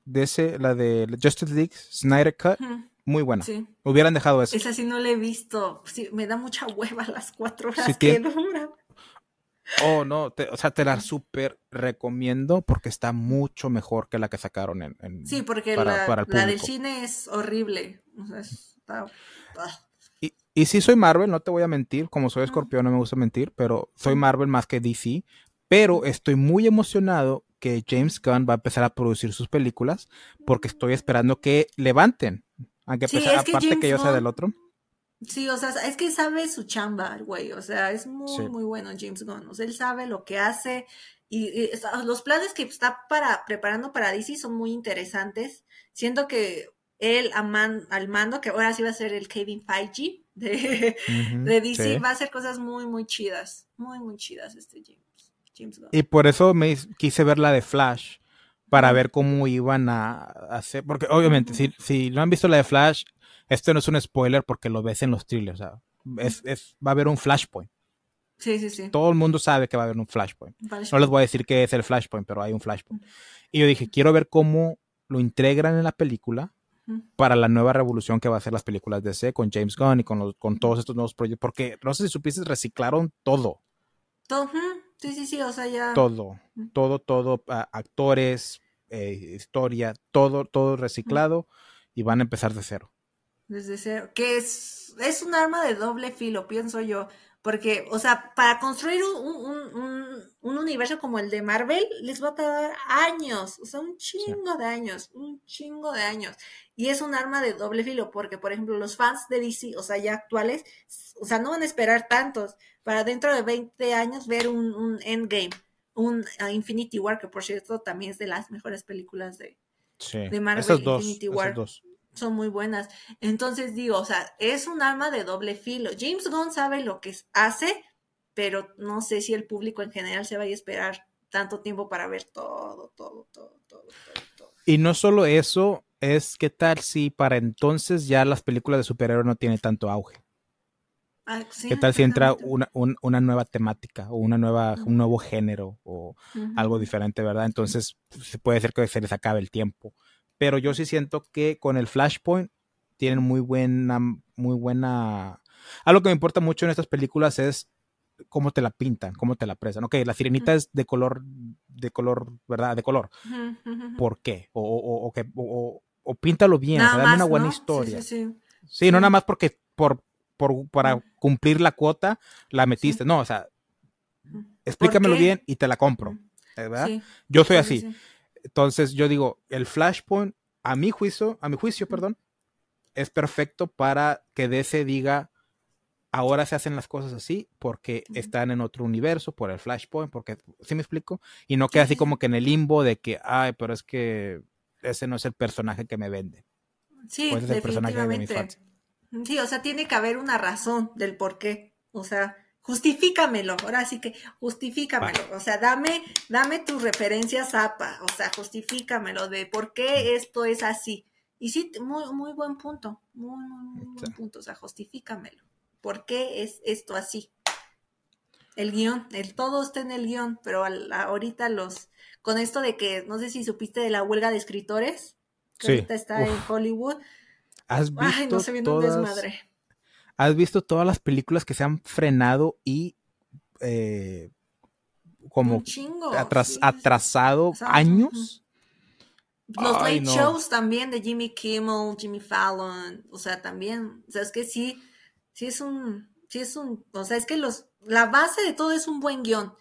de ese, la de Justice League, Snyder Cut, muy buena. Hubieran dejado eso. Esa sí no la he visto. Sí, me da mucha hueva las cuatro horas que dura. Oh, no, o sea, te la súper recomiendo porque está mucho mejor que la que sacaron en... sí, porque la, del cine es horrible. O sea, está... Ah. Y, y sí soy Marvel, no te voy a mentir, como soy escorpión no me gusta mentir, pero soy Marvel más que DC, pero estoy muy emocionado que James Gunn va a empezar a producir sus películas porque estoy esperando que levanten. Aunque aparte que yo sea del otro. Sí, o sea, es que sabe su chamba, güey. O sea, es muy, muy bueno James Gunn. O sea, él sabe lo que hace. Y, los planes que está para, preparando para DC son muy interesantes. Siento que él al mando, que ahora sí va a ser el Kevin Feige de, de DC, va a hacer cosas muy, muy chidas. Muy, muy chidas este James. Y por eso me quise ver la de Flash, para ver cómo iban a hacer, porque obviamente si, si no han visto la de Flash, esto no es un spoiler porque lo ves en los trailers, o sea, es, va a haber un Flashpoint. Sí, sí, sí. Todo el mundo sabe que va a haber un flashpoint. No les voy a decir qué es el flashpoint, pero hay un flashpoint. Y yo dije, quiero ver cómo lo integran en la película para la nueva revolución que va a hacer las películas de C con James Gunn y con, con todos estos nuevos proyectos. Porque no sé si supiste, reciclaron todo. Todo. Sí, sí, sí, o sea, ya. Todo, todo, todo, actores, eh, historia, todo, todo reciclado y van a empezar de cero. Desde cero, que es, es un arma de doble filo, pienso yo, porque, o sea, para construir un, universo como el de Marvel les va a tardar años, o sea, un chingo de años, un chingo de años. Y es un arma de doble filo, porque, por ejemplo, los fans de DC, o sea, ya actuales, o sea, no van a esperar tantos para dentro de 20 años ver un, Endgame, un uh, Infinity War, que por cierto también es de las mejores películas de, de Marvel, Infinity War. Son muy buenas. Entonces digo, o sea, es un arma de doble filo. James Gunn sabe lo que hace, pero no sé si el público en general se vaya a esperar tanto tiempo para ver todo, todo, todo, todo, todo. Y no solo eso, es qué tal si para entonces ya las películas de superhéroes no tienen tanto auge. Ah, ¿Qué tal si entra una, una, nueva temática o una nueva, un nuevo género o algo diferente, verdad? Entonces se puede ser que se les acabe el tiempo. Pero yo sí siento que con el Flashpoint tienen muy buena, muy buena... Algo que me importa mucho en estas películas es cómo te la pintan, cómo te la presan. Ok, la sirenita es de color, de color, ¿verdad? De color. ¿Por qué? O, o, o, o, píntalo bien, o sea, dame una buena historia. Sí, sí, sí. no nada más porque por para cumplir la cuota, la metiste. No, o sea, explícamelo bien y te la compro. ¿verdad? Yo soy así. Entonces yo digo, el Flashpoint, a mi juicio, a mi juicio, perdón, es perfecto para que DC diga, ahora se hacen las cosas así porque están en otro universo, por el Flashpoint, porque, ¿sí me explico? Y no queda así como que en el limbo de que, ay, pero es que ese no es el personaje que me vende. Sí, es el personaje de Sí, o sea, tiene que haber una razón del por qué. O sea, justifícamelo, ahora sí que justifícamelo, o sea, dame, dame tus referencias APA, o sea, justifícamelo de por qué esto es así. Y sí, muy, muy buen punto, muy, muy, muy buen punto, o sea, justifícamelo. ¿Por qué es esto así? El guion, el todo está en el guion, pero ahorita los, con esto de que, no sé si supiste de la huelga de escritores, que ahorita está en Hollywood. ¿Has visto Ay, no se viene un desmadre ¿Has visto todas las películas que se han frenado y eh, como atrasado años? Los late shows también de Jimmy Kimmel, Jimmy Fallon, o sea, también, o sea, es que sí, sí es un, sí es un, o sea, es que los, la base de todo es un buen guion.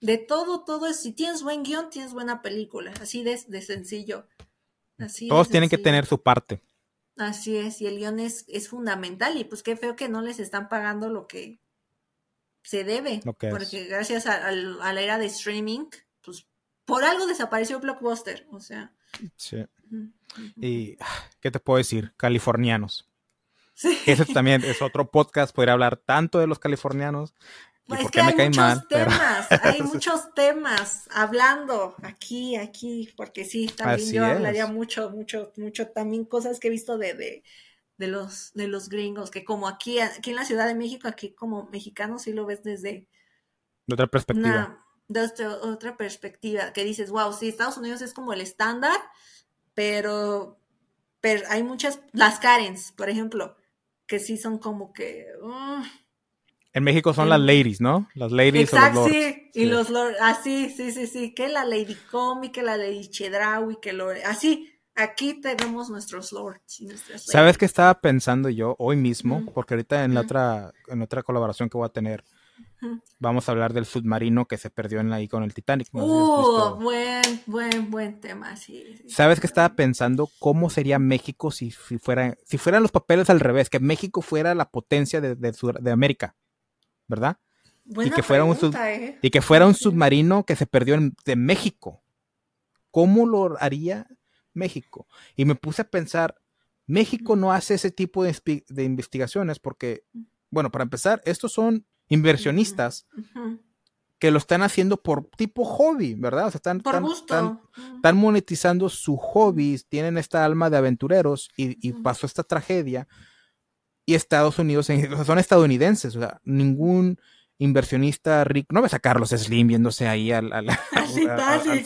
De todo, todo es, si tienes buen guion, tienes buena película, así de, de sencillo. Así Todos tienen que tener su parte. Así es, y el guion es, es fundamental y pues qué feo que no les están pagando lo que se debe, porque gracias a, la era de streaming, pues por algo desapareció Blockbuster, o sea. Sí. Y, ¿qué te puedo decir? Californianos. Sí. Ese también es otro podcast, podría hablar tanto de los californianos, pues es que hay muchos temas, hay muchos temas hablando aquí, aquí, porque sí, también yo hablaría mucho, mucho, mucho, también cosas que he visto de, de, de, los, de los gringos, que como aquí, aquí en la Ciudad de México, aquí como mexicano sí lo ves desde... De otra perspectiva. desde otra perspectiva, que dices, wow, sí, Estados Unidos es como el estándar, pero, pero hay muchas, las Karens, por ejemplo, que sí son como que... Uh, en México son las ladies, ¿no? Las ladies Exacto, o los lords. Sí, y los lords, así, sí, sí, sí, que la Lady Comi, que la Lady Chedraui, que lo, así, aquí tenemos nuestros lords y nuestras ¿Sabes qué estaba pensando yo hoy mismo? Porque ahorita en la otra, en otra colaboración que voy a tener, vamos a hablar del submarino que se perdió en la, ahí con el Titanic. uh, buen, buen, buen tema, sí, ¿Sabes qué estaba pensando? ¿Cómo sería México si, fuera, si fueran los papeles al revés? Que México fuera la potencia de, de América. ¿Verdad? y que fuera un ¿eh? y que fuera un submarino que se perdió en, de México. ¿Cómo lo haría México? Y me puse a pensar, México no hace ese tipo de, investigaciones porque, bueno, para empezar, estos son inversionistas que lo están haciendo por tipo hobby, ¿verdad? O sea, están, están, monetizando su hobby, tienen esta alma de aventureros y pasó esta tragedia y Estados Unidos, son estadounidenses, o sea, ningún inversionista rico, no ves a Carlos Slim viéndose ahí al,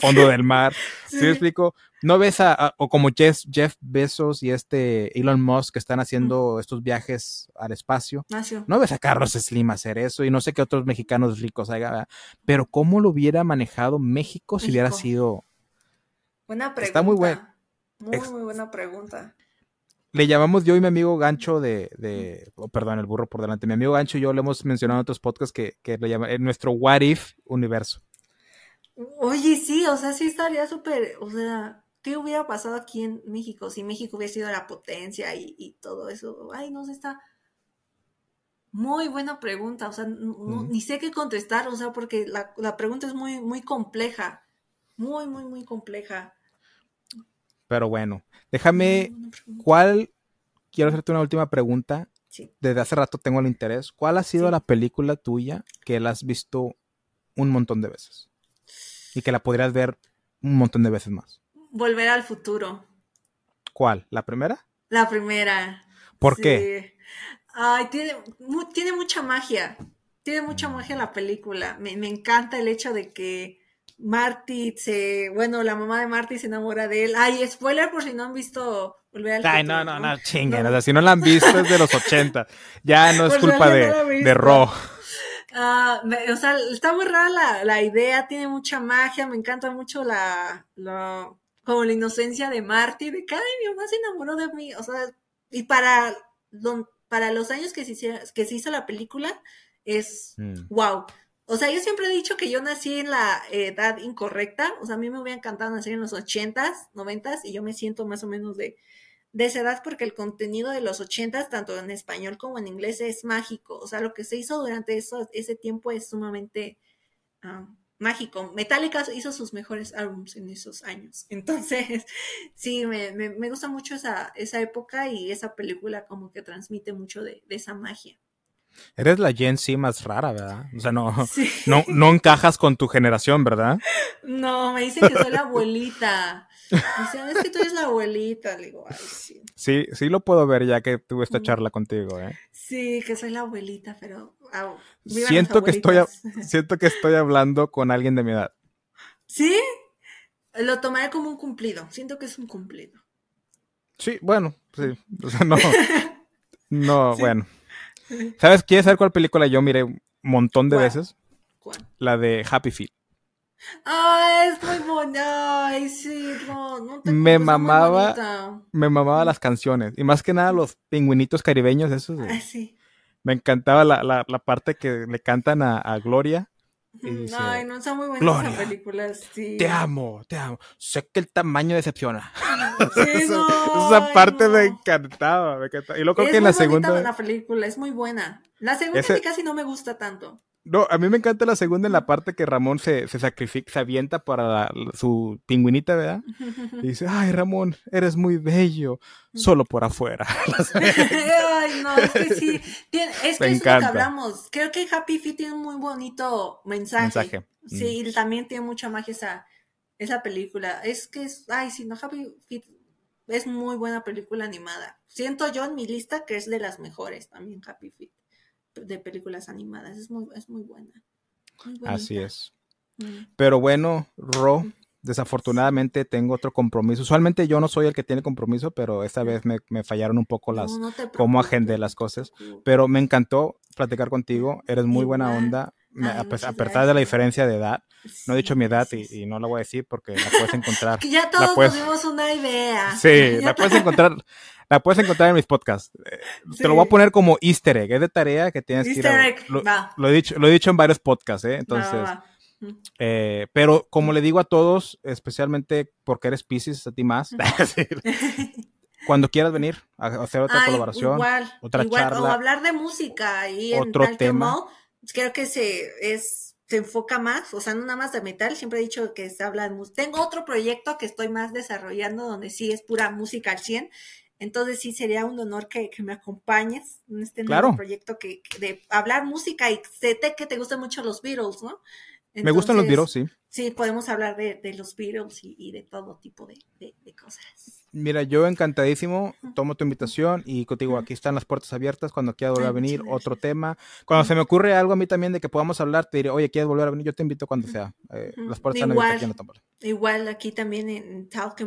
fondo del mar, ¿sí. me explico? No ves a, o como Jeff, Jeff, Bezos y este Elon Musk que están haciendo estos viajes al espacio, no ves a Carlos Slim hacer eso y no sé qué otros mexicanos ricos hagan, pero ¿cómo lo hubiera manejado México, si hubiera sido... Buena pregunta. Está muy buena. Muy, muy buena pregunta le llamamos yo y mi amigo Gancho de, de oh, perdón, el burro por delante. Mi amigo Gancho y yo le hemos mencionado en otros podcasts que, que le llaman nuestro What If universo. Oye, sí, o sea, sí estaría súper, o sea, ¿qué hubiera pasado aquí en México si México hubiera sido la potencia y, todo eso? Ay, no sé, está muy buena pregunta, o sea, ni sé qué contestar, o sea, porque la, la pregunta es muy, muy compleja, muy, muy, muy compleja. Pero bueno, déjame, ¿cuál? Quiero hacerte una última pregunta. Desde hace rato tengo el interés. ¿Cuál ha sido la película tuya que la has visto un montón de veces? Y que la podrías ver un montón de veces más. Volver al futuro. ¿Cuál? ¿La primera? La primera. ¿Por qué? Ay, tiene, tiene mucha magia. Tiene mucha magia la película. me encanta el hecho de que Marty se, bueno, la mamá de Marty se enamora de él. Ay, spoiler por si no han visto Volver al Ay, no, no, no, chinguen, o sea, si no la han visto es de los 80. Ya no es culpa de, de Ro. Ah, o sea, está muy rara la, la, idea, tiene mucha magia, me encanta mucho la, la, como la inocencia de Marty, de ay, mi mamá se enamoró de mí, o sea, y para, para los años que se, que se hizo la película, es wow. O sea, yo siempre he dicho que yo nací en la edad incorrecta. O sea, a mí me hubiera encantado nacer en los ochentas, noventas, y yo me siento más o menos de, de esa edad porque el contenido de los ochentas, tanto en español como en inglés, es mágico. O sea, lo que se hizo durante eso, ese tiempo es sumamente ah, mágico. Metallica hizo sus mejores álbumes en esos años. Entonces, sí, me, me, gusta mucho esa, esa época y esa película como que transmite mucho de, de esa magia. Eres la Gen Z más rara, ¿verdad? O sea, no, no, no encajas con tu generación, ¿verdad? No, me dicen que soy la abuelita. Dicen, es que tú eres la abuelita. Le digo, ay, sí. Sí, sí lo puedo ver ya que tuve esta charla contigo, ¿eh? Sí, que soy la abuelita, pero... siento, que estoy, siento que estoy hablando con alguien de mi edad. ¿Sí? Lo tomaré como un cumplido. Siento que es un cumplido. Sí, bueno, sí. O sea, no... No, bueno. ¿Sabes? ¿Quieres saber cuál película yo miré un montón de veces? ¿Cuál? La de Happy Feet. Ay, es muy buena. Ay, sí, no, no te Me mamaba, me mamaba las canciones. Y más que nada los pingüinitos caribeños, esos. Ah, sí. Me encantaba la, la, la, parte que le cantan a, a Gloria. Ay, no, son muy buenas esas películas, sí. Te amo, te amo. Sé que el tamaño decepciona. Sí, no, esa parte me, encantaba, me encantaba, Y luego creo es que en la segunda. la película, es muy buena. La segunda Ese... casi no me gusta tanto. No, a mí me encanta la segunda en la parte que Ramón se, se sacrifica, se avienta para su pingüinita, ¿verdad? Y dice, ay, Ramón, eres muy bello, solo por afuera. ay, no, es que sí, es que es lo que hablamos. Creo que Happy Feet tiene un muy bonito mensaje. mensaje. Sí, mm. y también tiene mucha magia esa, esa película. Es que es, ay, sí, no, Happy Feet es muy buena película animada. Siento yo en mi lista que es de las mejores también, Happy Feet de películas animadas. Es muy, es muy buena. Así es. Mm. Pero bueno, Ro, desafortunadamente tengo otro compromiso. Usualmente yo no soy el que tiene compromiso, pero esta vez me, me fallaron un poco las, cómo agendé las cosas. Pero me encantó platicar contigo. Eres muy buena onda. A, pesar de la diferencia de edad, no he dicho mi edad y, no la voy a decir porque la puedes encontrar. ya todos tuvimos una idea. Sí, la puedes encontrar la puedes encontrar en mis podcasts. Eh, te lo voy a poner como easter egg, es de tarea que tienes que ir a, lo, he dicho, lo he dicho en varios podcasts, ¿eh? Entonces, eh, pero como le digo a todos, especialmente porque eres Pisces, a ti más, cuando quieras venir a hacer otra colaboración, otra charla. O hablar de música y otro tema. Creo que se, es, se enfoca más, o sea, no nada más de metal, siempre he dicho que se habla de música. Tengo otro proyecto que estoy más desarrollando donde sí es pura música al 100 entonces sí sería un honor que, me acompañes en este nuevo proyecto que, de hablar música y sé que te gustan mucho los Beatles, ¿no? me gustan los Beatles, sí. Sí, podemos hablar de, los Beatles y, de todo tipo de, cosas. Mira, yo encantadísimo, tomo tu invitación y contigo, aquí están las puertas abiertas cuando quieras volver a venir, otro tema. Cuando se me ocurre algo a mí también de que podamos hablar, te diré, oye, ¿quieres volver a venir? Yo te invito cuando sea. Eh, las puertas están abiertas aquí en Igual aquí también en Talk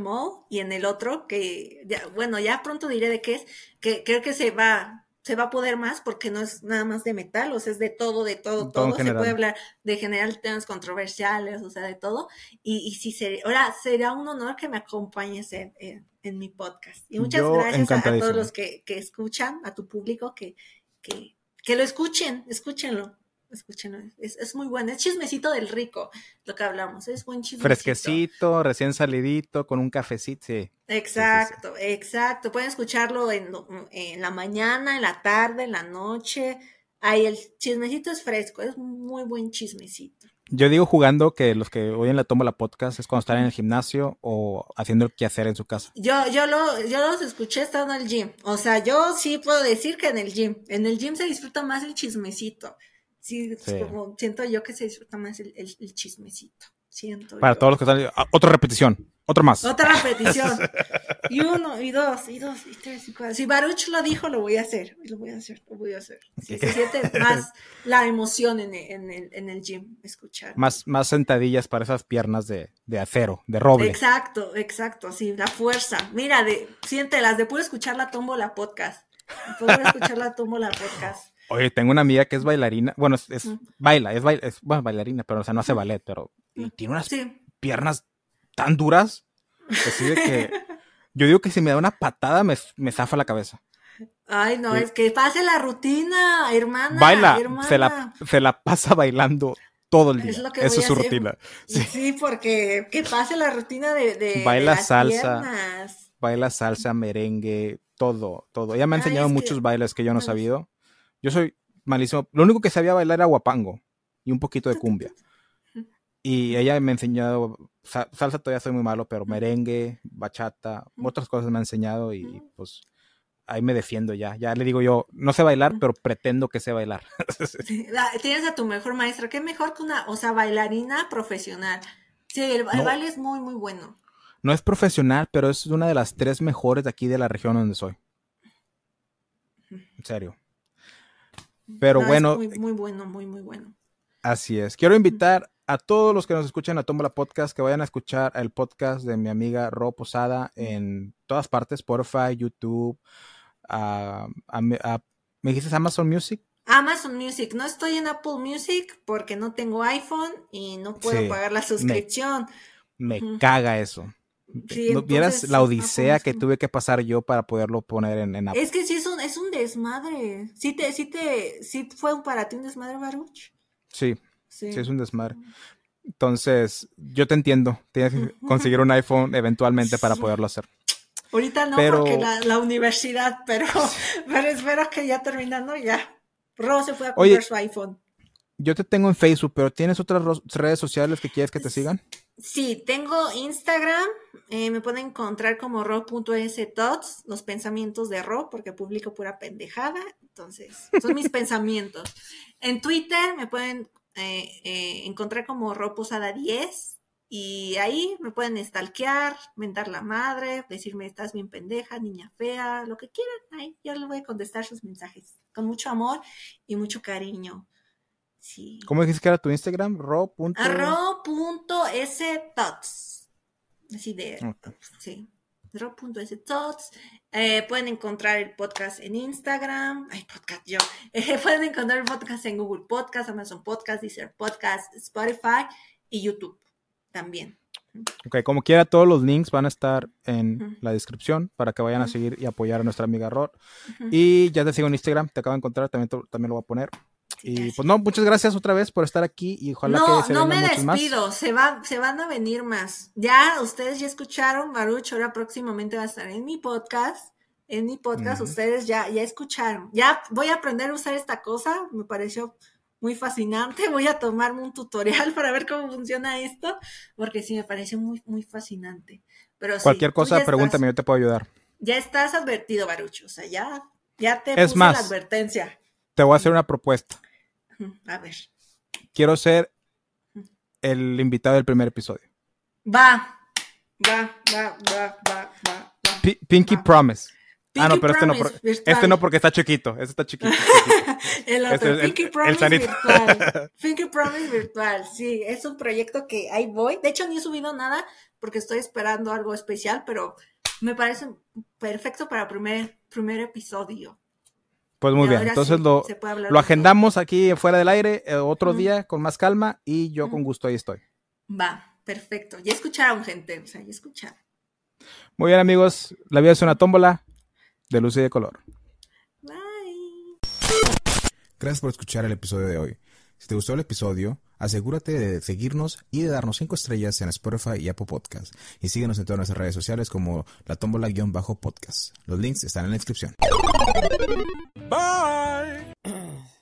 y en el otro, que ya, bueno, ya pronto diré de qué es, que creo que se va, se va a poder más porque no es nada más de metal, o sea, es de todo, de todo, todo. se puede hablar de general temas controversiales, o sea, de todo. Y, y sí, sería, ahora será un honor que me acompañes en, en, mi podcast. Y muchas gracias a, todos los que, que, escuchan, a tu público, que, que, que lo escuchen, escúchenlo escuchen, es, es, muy bueno, es chismecito del rico, lo que hablamos, es buen chismecito. Fresquecito, recién salidito, con un cafecito, sí. Exacto, exacto, pueden escucharlo en, en, la mañana, en la tarde, en la noche, ahí el chismecito es fresco, es muy buen chismecito. Yo digo jugando que los que oyen la toma la podcast es cuando están en el gimnasio o haciendo el quehacer en su casa. Yo, yo, lo, yo los escuché estando en el gym. O sea, yo sí puedo decir que en el gym. En el gym se disfruta más el chismecito. Sí, Como siento yo que se disfruta más el, el, chismecito. Siento Para todos los que están. Ah, otra repetición. Otra más. Otra repetición. y uno, y dos, y dos, y tres, y cuatro. Si Baruch lo dijo, lo voy a hacer. Lo voy a hacer, lo voy a hacer. se siente más la emoción en, en, el, en el gym, escuchar. Más, más sentadillas para esas piernas de, de acero, de roble. Exacto, exacto, sí, la fuerza. Mira, de, siéntelas, de puro escuchar la podcast. De puro escuchar la la podcast. Oye, tengo una amiga que es bailarina. Bueno, es, baila, es, es bueno, bailarina, pero o sea, no hace ballet, pero tiene unas piernas tan duras. Que que yo digo que si me da una patada me, me zafa la cabeza. Ay, no, es que pase la rutina, hermana. Baila, Se, la, se la pasa bailando todo el día. Es Esa es su rutina. Sí. porque que pase la rutina de. de baila salsa. Baila salsa, merengue, todo, todo. Ella me ha enseñado muchos bailes que yo no he sabido. Yo soy malísimo. Lo único que sabía bailar era guapango y un poquito de cumbia. Y ella me ha enseñado, salsa todavía soy muy malo, pero merengue, bachata, otras cosas me ha enseñado y pues ahí me defiendo ya. Ya le digo yo, no sé bailar, pero pretendo que sé bailar. Tienes a tu mejor maestra. ¿Qué mejor que una, o sea, bailarina profesional? Sí, el, baile es muy, muy bueno. No es profesional, pero es una de las tres mejores de aquí de la región donde soy. En serio. Pero bueno. muy, muy bueno, muy, muy bueno. Así es. Quiero invitar a todos los que nos escuchan a Tómbola Podcast que vayan a escuchar el podcast de mi amiga Ro Posada en todas partes, Spotify, YouTube, ¿me dijiste Amazon Music? Amazon Music, no estoy en Apple Music porque no tengo iPhone y no puedo pagar la suscripción. Me, caga eso. ¿No vieras la odisea que tuve que pasar yo para poderlo poner en, Apple? Es que sí es un, es un desmadre. ¿Sí, te, sí, te, ¿Sí fue para ti un desmadre, Baruch? Sí, Sí. es un desmadre. Entonces, yo te entiendo. Tienes que conseguir un iPhone eventualmente para poderlo hacer. Ahorita no, porque la, universidad, pero, pero espero que ya terminando ya. Ro se fue a comprar su iPhone. Yo te tengo en Facebook, pero ¿tienes otras redes sociales que quieres que te sigan? Sí, tengo Instagram, eh, me pueden encontrar como ro.stots, los pensamientos de ro, porque publico pura pendejada, entonces, son mis pensamientos. En Twitter me pueden eh, eh, encontrar como Roposada 10 y ahí me pueden stalkear, mentar la madre, decirme estás bien pendeja, niña fea, lo que quieran. Ahí yo les voy a contestar sus mensajes con mucho amor y mucho cariño. Sí. ¿Cómo dijiste que era tu Instagram? Ro. Así de. Sí. Ro.stots. Eh, pueden encontrar el podcast en Instagram. Ay, podcast yo. Eh, pueden encontrar el podcast en Google Podcast, Amazon Podcast, Deezer Podcast, Spotify y YouTube también. Ok, como quiera, todos los links van a estar en la descripción para que vayan a seguir y apoyar a nuestra amiga Rod. Y ya te sigo en Instagram, te acabo de encontrar, también, también lo voy a poner. Y pues no, muchas gracias otra vez por estar aquí y ojalá que se No, no me despido, se, va, se van a venir más. Ya, ustedes ya escucharon, Baruch, ahora próximamente va a estar en mi podcast. En mi podcast, ustedes ya, ya escucharon. Ya voy a aprender a usar esta cosa, me pareció muy fascinante. Voy a tomarme un tutorial para ver cómo funciona esto, porque sí me pareció muy, muy fascinante. Pero Cualquier cosa, pregúntame, yo te puedo ayudar. Ya estás advertido, Baruch, o sea, ya, ya te es puse más, la advertencia. Te voy a hacer una propuesta. A ver. Quiero ser el invitado del primer episodio. Va, va, va, va, va, va. Pinky Promise. ah, no, pero este no, este no porque está chiquito. Este está chiquito. el otro, este Pinky Promise virtual. Pinky Promise virtual, sí. Es un proyecto que ahí voy. De hecho, ni he subido nada porque estoy esperando algo especial, pero me parece perfecto para primer, primer episodio. Pues muy bien, entonces lo, lo agendamos aquí fuera del aire eh, otro día con más calma y yo con gusto ahí estoy. Va, perfecto. Ya escucharon, gente, o sea, ya escucharon. Muy bien, amigos, la vida es una tómbola de luz y de color. Bye. Gracias por escuchar el episodio de hoy. Si te gustó el episodio, asegúrate de seguirnos y de darnos 5 estrellas en Spotify y Apple Podcast. Y síguenos en todas nuestras redes sociales como la tómbola-podcast. Los links están en la descripción. Bye.